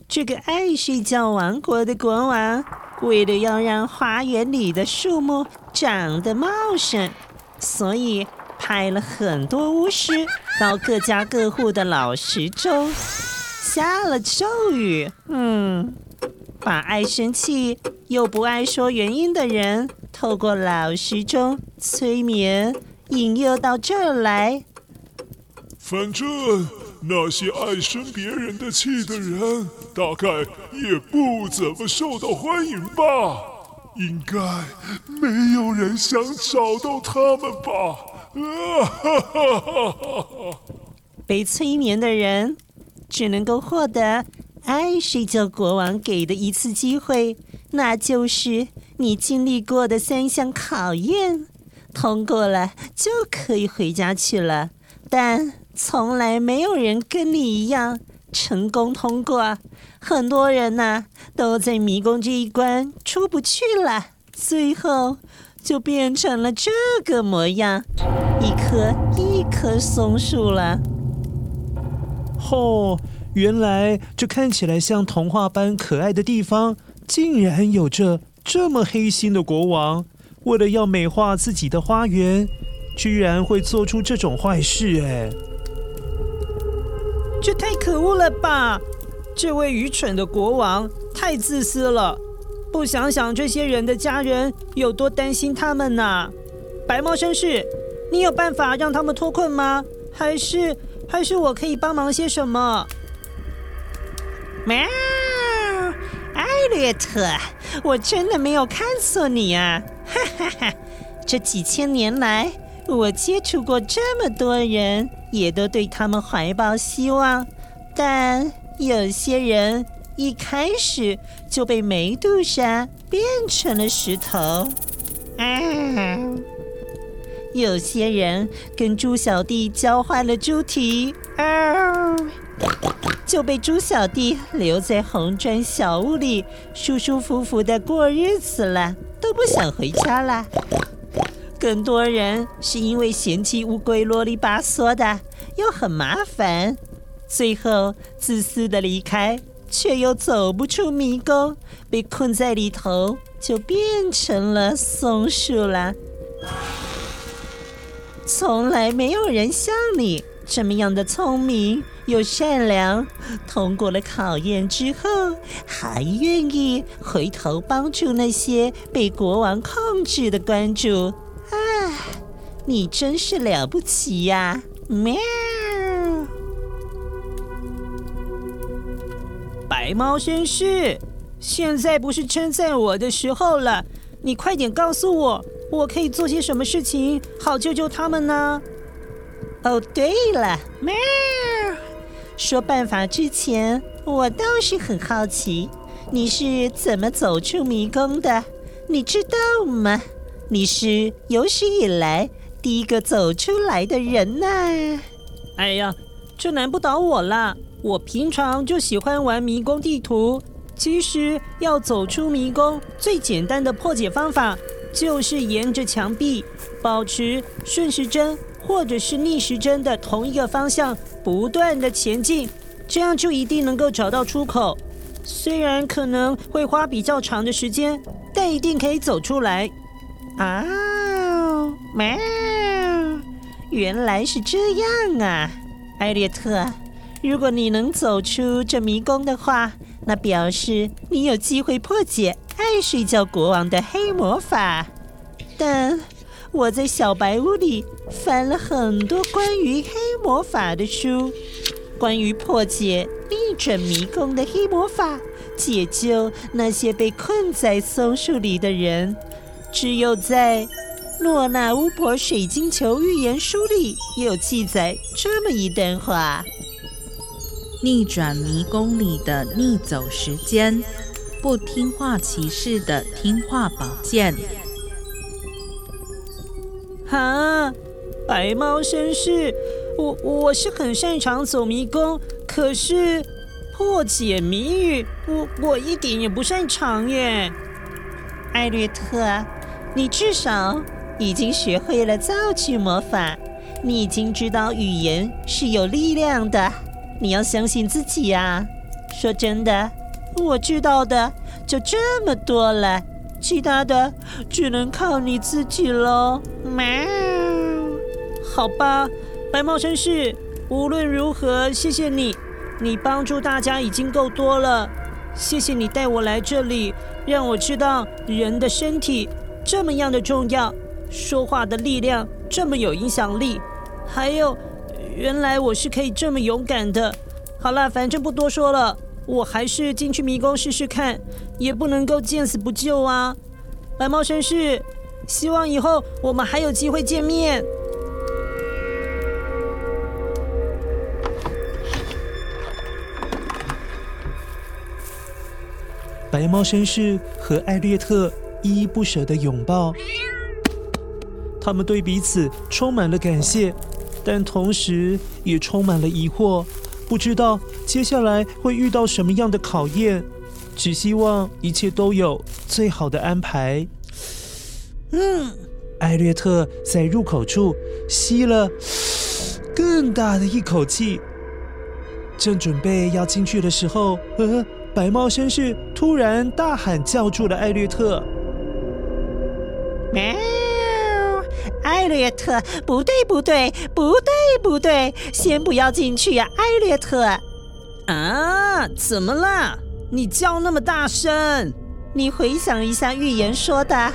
这个爱睡觉王国的国王。为了要让花园里的树木长得茂盛，所以派了很多巫师到各家各户的老石中下了咒语，嗯，把爱生气又不爱说原因的人透过老石中催眠，引诱到这儿来。反正那些爱生别人的气的人，大概也不怎么受到欢迎吧。应该没有人想找到他们吧。啊哈哈哈哈！被催眠的人只能够获得爱睡觉国王给的一次机会，那就是你经历过的三项考验。通过了就可以回家去了。但从来没有人跟你一样成功通过，很多人呐、都在迷宫这一关出不去了，最后就变成了这个模样，一棵一棵松树了。哦，原来这看起来像童话般可爱的地方，竟然有着这么黑心的国王，为了要美化自己的花园，居然会做出这种坏事！哎，这太可恶了吧！这位愚蠢的国王太自私了，不想想这些人的家人有多担心他们呢？白猫绅士，你有办法让他们脱困吗？还是还是我可以帮忙些什么？喵，艾略特，我真的没有看错你啊！哈哈哈，这几千年来。我接触过这么多人，也都对他们怀抱希望，但有些人一开始就被梅杜莎变成了石头。啊！有些人跟猪小弟交换了猪蹄，啊，就被猪小弟留在红砖小屋里，舒舒服服的过日子了，都不想回家了。更多人是因为嫌弃乌龟啰里吧嗦的，又很麻烦，最后自私的离开，却又走不出迷宫，被困在里头，就变成了松树了。从来没有人像你这么样的聪明又善良，通过了考验之后，还愿意回头帮助那些被国王控制的公主。啊你真是了不起呀！喵！白猫绅士，现在不是称赞我的时候了，你快点告诉我，我可以做些什么事情好救救他们呢？哦，对了，喵！说办法之前，我倒是很好奇，你是怎么走出迷宫的？你知道吗？你是有史以来。第一个走出来的人呐？哎呀，这难不倒我啦！我平常就喜欢玩迷宫地图。其实要走出迷宫，最简单的破解方法就是沿着墙壁，保持顺时针或者是逆时针的同一个方向，不断的前进，这样就一定能够找到出口。虽然可能会花比较长的时间，但一定可以走出来。啊，喵！原来是这样啊，艾略特。如果你能走出这迷宫的话，那表示你有机会破解爱睡觉国王的黑魔法。但我在小白屋里翻了很多关于黑魔法的书，关于破解逆转迷宫的黑魔法，解救那些被困在松树里的人，只有在。洛娜巫婆水晶球预言书里也有记载这么一段话：逆转迷宫里的逆走时间，不听话骑士的听话宝剑。哈，白猫绅士，我我是很擅长走迷宫，可是破解谜语，我我一点也不擅长耶。艾略特，你至少。已经学会了造句魔法，你已经知道语言是有力量的，你要相信自己呀。说真的，我知道的就这么多了，其他的只能靠你自己喽。喵，好吧，白猫绅士，无论如何，谢谢你，你帮助大家已经够多了。谢谢你带我来这里，让我知道人的身体这么样的重要。说话的力量这么有影响力，还有，原来我是可以这么勇敢的。好了，反正不多说了，我还是进去迷宫试试看，也不能够见死不救啊！白猫绅士，希望以后我们还有机会见面。白猫绅士和艾略特依依不舍的拥抱。他们对彼此充满了感谢，但同时也充满了疑惑，不知道接下来会遇到什么样的考验。只希望一切都有最好的安排。嗯，艾略特在入口处吸了 更大的一口气，正准备要进去的时候，呃，白猫绅士突然大喊叫住了艾略特：“喵！艾略特，不对，不对，不对，不对，先不要进去呀，艾略特！啊，怎么了？你叫那么大声？你回想一下预言说的。”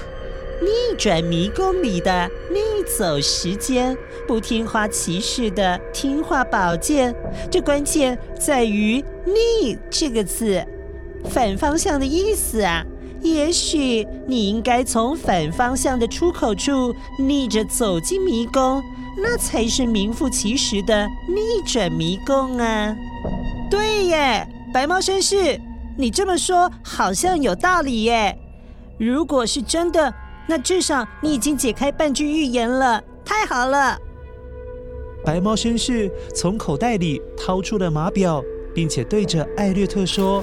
逆转迷宫里的逆走时间，不听话骑士的听话宝剑，这关键在于“逆”这个字，反方向的意思啊。也许你应该从反方向的出口处逆着走进迷宫，那才是名副其实的逆转迷宫啊。对耶，白猫绅士，你这么说好像有道理耶。如果是真的。那至少你已经解开半句预言了，太好了！白猫绅士从口袋里掏出了码表，并且对着艾略特说：“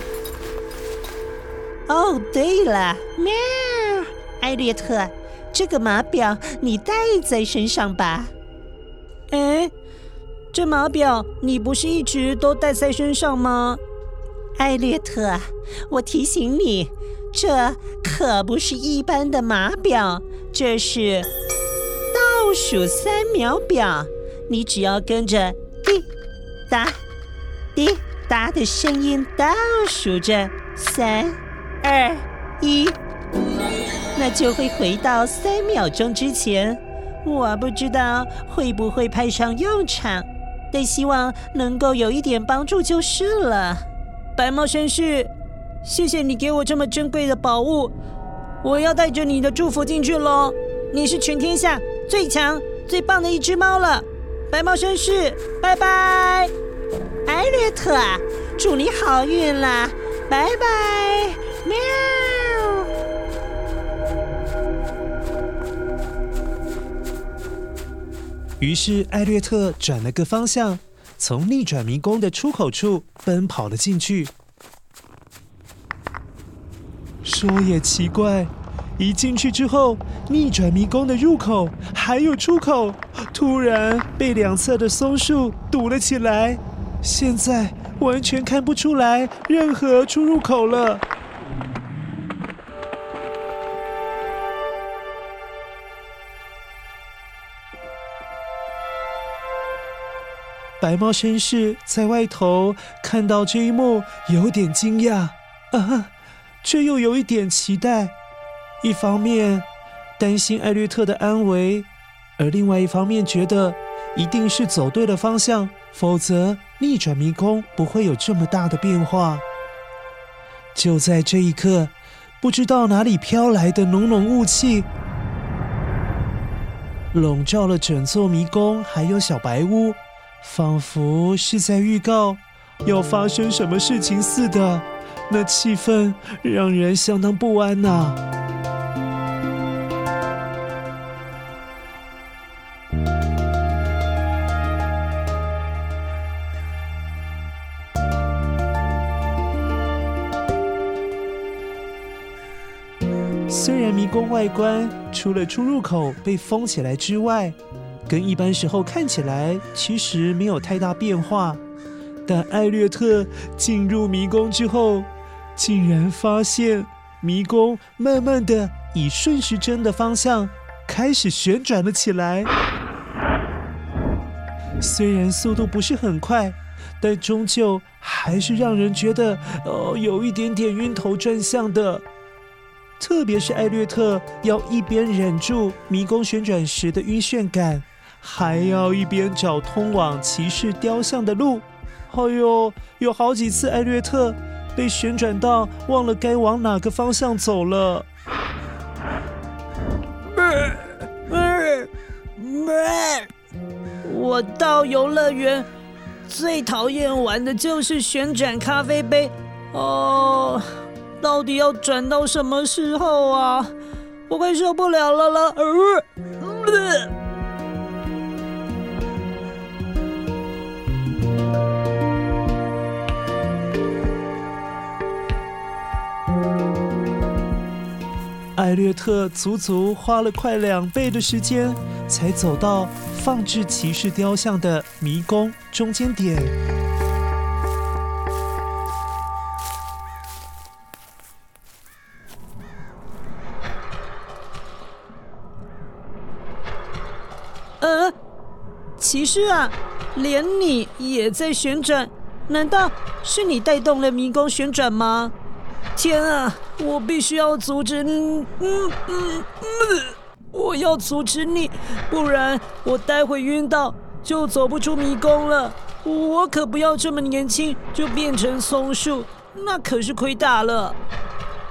哦，对了，喵，艾略特，这个码表你带在身上吧？哎，这码表你不是一直都带在身上吗？艾略特，我提醒你。”这可不是一般的码表，这是倒数三秒表。你只要跟着滴答滴答的声音倒数着三二一，那就会回到三秒钟之前。我不知道会不会派上用场，但希望能够有一点帮助就是了。白猫绅士。谢谢你给我这么珍贵的宝物，我要带着你的祝福进去喽。你是全天下最强最棒的一只猫了，白猫绅士，拜拜。艾略特，祝你好运啦，拜拜，喵。于是艾略特转了个方向，从逆转迷宫的出口处奔跑了进去。说也奇怪，一进去之后，逆转迷宫的入口还有出口，突然被两侧的松树堵了起来，现在完全看不出来任何出入口了。白猫绅士在外头看到这一幕，有点惊讶啊。却又有一点期待，一方面担心艾略特的安危，而另外一方面觉得一定是走对了方向，否则逆转迷宫不会有这么大的变化。就在这一刻，不知道哪里飘来的浓浓雾气，笼罩了整座迷宫，还有小白屋，仿佛是在预告要发生什么事情似的。那气氛让人相当不安呐、虽然迷宫外观除了出入口被封起来之外，跟一般时候看起来其实没有太大变化，但艾略特进入迷宫之后，竟然发现迷宫慢慢的以顺时针的方向开始旋转了起来。虽然速度不是很快，但终究还是让人觉得哦，有一点点晕头转向的。特别是艾略特要一边忍住迷宫旋转时的晕眩感，还要一边找通往骑士雕像的路。哎呦，有好几次艾略特。被旋转到忘了该往哪个方向走了。我到游乐园最讨厌玩的就是旋转咖啡杯。哦，到底要转到什么时候啊？我快受不了了了。呃艾略特足足花了快两倍的时间，才走到放置骑士雕像的迷宫中间点。呃，骑士啊，连你也在旋转？难道是你带动了迷宫旋转吗？天啊！我必须要阻止你，嗯嗯嗯，我要阻止你，不然我待会晕倒就走不出迷宫了。我可不要这么年轻就变成松树，那可是亏大了。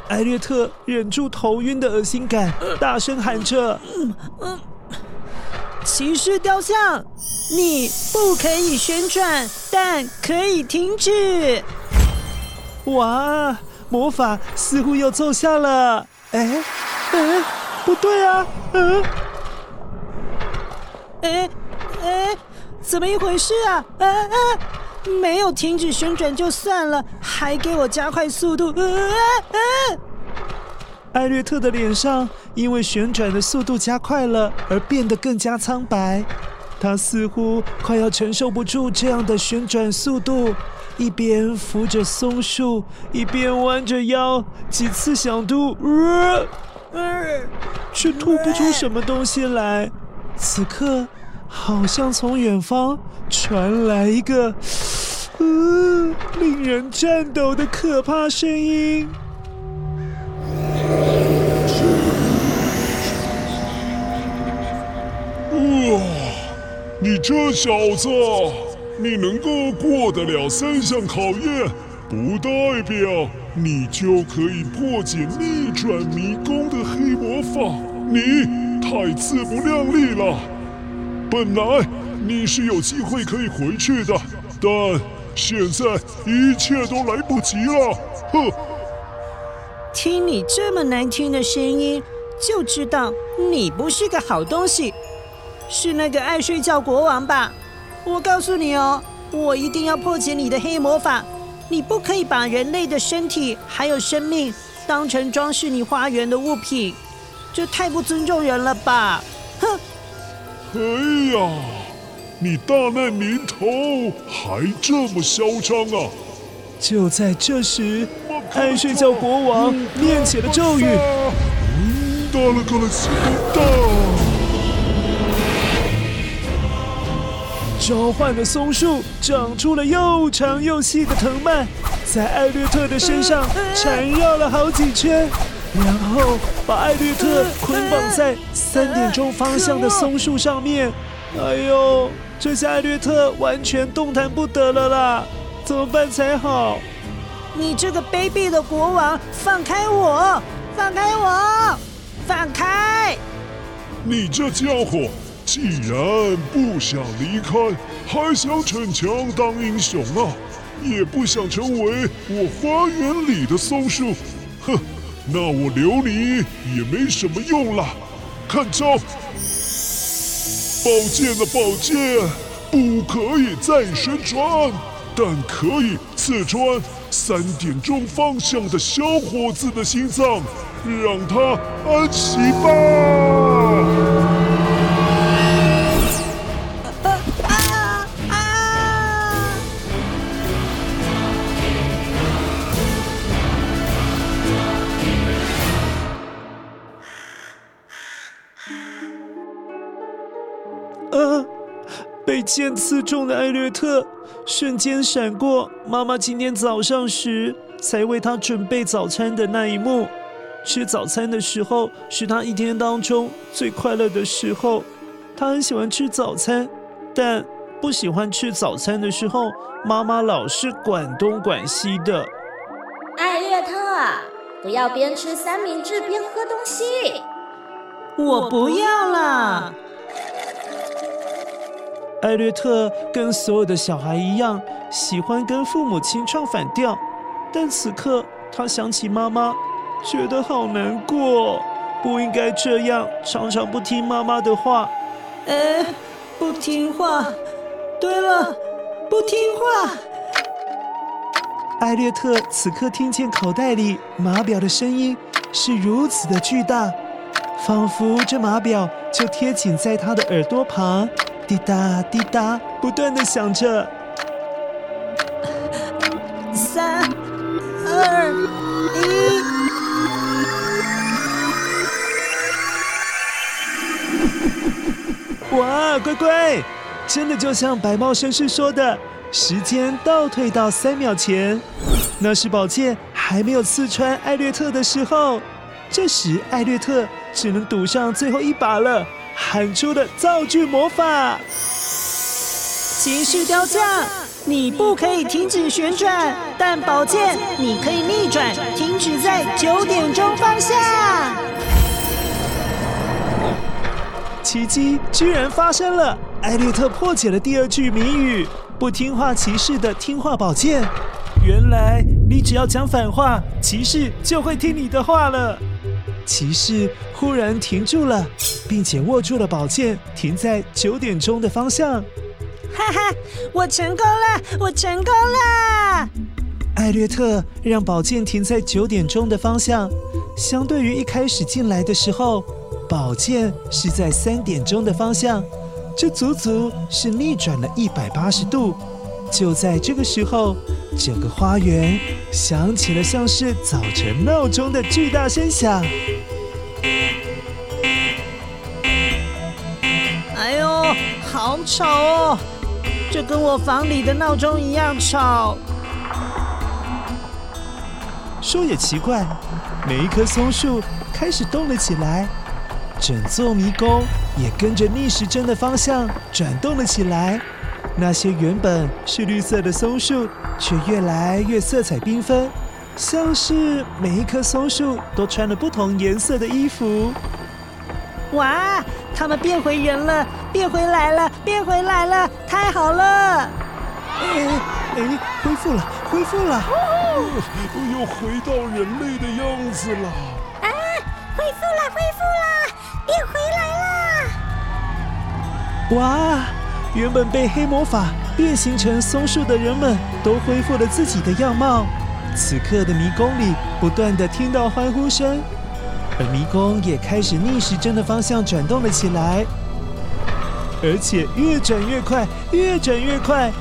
艾略特忍住头晕的恶心感，大声喊着：“嗯嗯，骑士雕像，你不可以旋转，但可以停止。”哇！魔法似乎又奏效了，哎，哎，不对啊，嗯，哎，哎，怎么一回事啊？哎哎，没有停止旋转就算了，还给我加快速度，哎哎！艾略特的脸上因为旋转的速度加快了而变得更加苍白，他似乎快要承受不住这样的旋转速度。一边扶着松树，一边弯着腰，几次想吐，呃，呃，却吐不出什么东西来。此刻，好像从远方传来一个，呃，令人颤抖的可怕声音。哇，你这小子！你能够过得了三项考验，不代表你就可以破解逆转迷宫的黑魔法。你太自不量力了。本来你是有机会可以回去的，但现在一切都来不及了。哼！听你这么难听的声音，就知道你不是个好东西。是那个爱睡觉国王吧？我告诉你哦，我一定要破解你的黑魔法。你不可以把人类的身体还有生命当成装饰你花园的物品，这太不尊重人了吧！哼！哎呀，你大难临头还这么嚣张啊！就在这时，爱睡觉国王念起了咒语。召唤的松树长出了又长又细的藤蔓，在艾略特的身上缠绕了好几圈，然后把艾略特捆绑在三点钟方向的松树上面。哎呦，这下艾略特完全动弹不得了啦！怎么办才好？你这个卑鄙的国王，放开我！放开我！放开！你这家伙！既然不想离开，还想逞强当英雄啊！也不想成为我花园里的松树，哼！那我留你也没什么用了。看招！宝剑的宝剑，不可以再旋转，但可以刺穿三点钟方向的小伙子的心脏，让他安息吧。剑刺中的艾略特瞬间闪过妈妈今天早上时才为他准备早餐的那一幕。吃早餐的时候是他一天当中最快乐的时候。他很喜欢吃早餐，但不喜欢吃早餐的时候，妈妈老是管东管西的。艾略特，不要边吃三明治边喝东西。我不要了。艾略特跟所有的小孩一样，喜欢跟父母亲唱反调，但此刻他想起妈妈，觉得好难过，不应该这样，常常不听妈妈的话。哎，不听话。对了，不听话。艾略特此刻听见口袋里码表的声音，是如此的巨大，仿佛这码表就贴紧在他的耳朵旁，滴答滴答，不断的响着。三、二、一。哇，乖乖，真的就像白帽绅士说的，时间倒退到三秒前，那是宝剑还没有刺穿艾略特的时候。这时，艾略特只能赌上最后一把了，喊出的造句魔法：骑士雕像，你不可以停止旋转，但宝剑你可以逆转，停止在九点钟方向。奇迹居然发生了！艾略特破解了第二句谜语：不听话骑士的听话宝剑。原来你只要讲反话，骑士就会听你的话了。骑士忽然停住了，并且握住了宝剑，停在九点钟的方向。哈哈，我成功了！我成功了！艾略特让宝剑停在九点钟的方向，相对于一开始进来的时候。宝剑是在三点钟的方向，这足足是逆转了一百八十度。就在这个时候，整个花园响起了像是早晨闹钟的巨大声响。哎呦，好吵哦！这跟我房里的闹钟一样吵。说也奇怪，每一棵松树开始动了起来。整座迷宫也跟着逆时针的方向转动了起来，那些原本是绿色的松树，却越来越色彩缤纷，像是每一棵松树都穿了不同颜色的衣服。哇，它们变回人了，变回来了，变回来了，太好了！哎哎，恢复了，恢复了，又回到人类的样子了。啊，恢复了，恢复了！变回来了！哇，原本被黑魔法变形成松树的人们都恢复了自己的样貌。此刻的迷宫里不断的听到欢呼声，而迷宫也开始逆时针的方向转动了起来，而且越转越快，越转越快。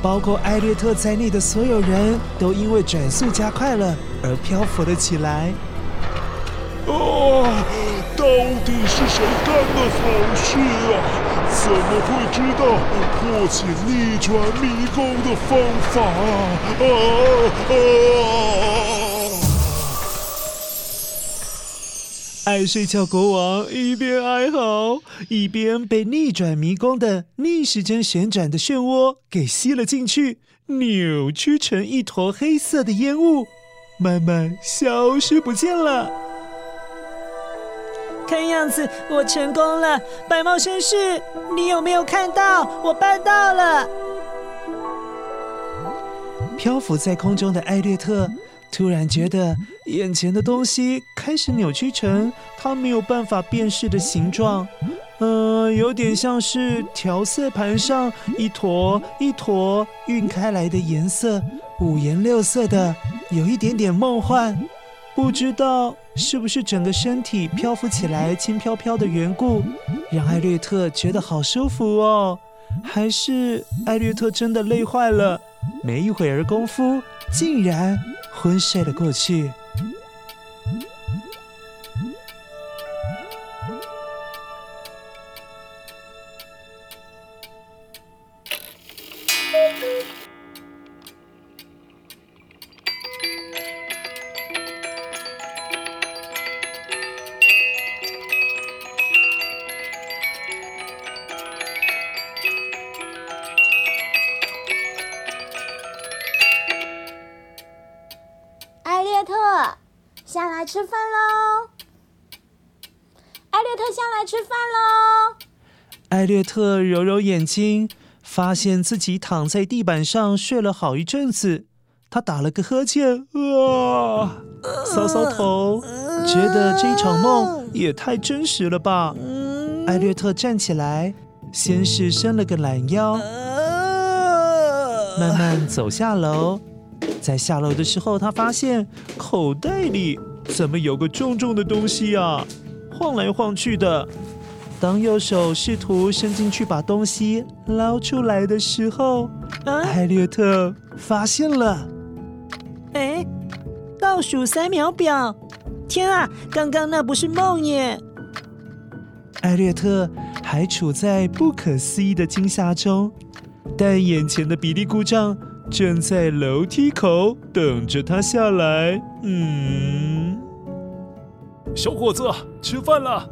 包括艾略特在内的所有人都因为转速加快了而漂浮了起来。啊。到底是谁干的好事啊？怎么会知道破解逆转迷宫的方法啊？啊啊！爱睡觉国王一边哀嚎，一边被逆转迷宫的逆时针旋转的漩涡给吸了进去，扭曲成一坨黑色的烟雾，慢慢消失不见了。看样子我成功了，白帽绅士，你有没有看到？我办到了！漂浮在空中的艾略特突然觉得眼前的东西开始扭曲成他没有办法辨识的形状，嗯、呃，有点像是调色盘上一坨一坨晕开来的颜色，五颜六色的，有一点点梦幻。不知道是不是整个身体漂浮起来轻飘飘的缘故，让艾略特觉得好舒服哦？还是艾略特真的累坏了？没一会儿功夫，竟然昏睡了过去。艾略特揉揉眼睛，发现自己躺在地板上睡了好一阵子。他打了个呵欠，啊，搔搔头，觉得这一场梦也太真实了吧。艾略特站起来，先是伸了个懒腰，慢慢走下楼。在下楼的时候，他发现口袋里怎么有个重重的东西啊？晃来晃去的。当右手试图伸进去把东西捞出来的时候，啊、艾略特发现了。哎，倒数三秒表！天啊，刚刚那不是梦耶！艾略特还处在不可思议的惊吓中，但眼前的比利故障正在楼梯口等着他下来。嗯，小伙子，吃饭了。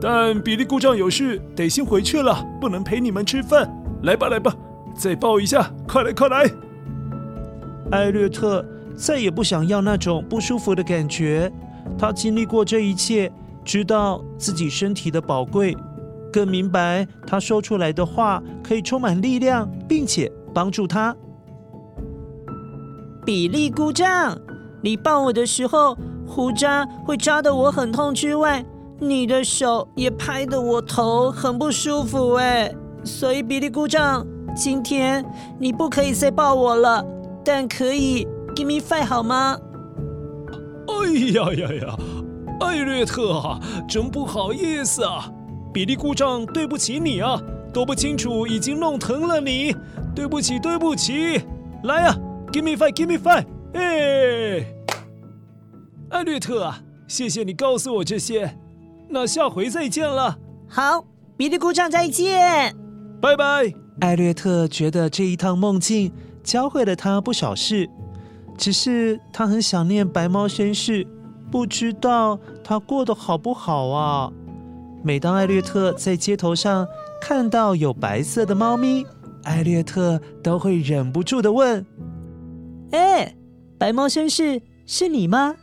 但比利故障有事，得先回去了，不能陪你们吃饭。来吧，来吧，再抱一下，快来，快来！艾略特再也不想要那种不舒服的感觉。他经历过这一切，知道自己身体的宝贵，更明白他说出来的话可以充满力量，并且帮助他。比利故障，你抱我的时候，胡渣会扎得我很痛之外，你的手也拍得我头很不舒服哎，所以比利姑丈，今天你不可以再抱我了，但可以 give me five 好吗？哎呀呀呀，艾略特啊，真不好意思啊，比利姑丈，对不起你啊，都不清楚已经弄疼了你，对不起对不起，来呀，give me five give me five，哎，艾略特啊，谢谢你告诉我这些。那下回再见了。好，比利姑丈再见，拜拜。艾略特觉得这一趟梦境教会了他不少事，只是他很想念白猫绅士，不知道他过得好不好啊。每当艾略特在街头上看到有白色的猫咪，艾略特都会忍不住的问：“哎，白猫绅士是你吗？”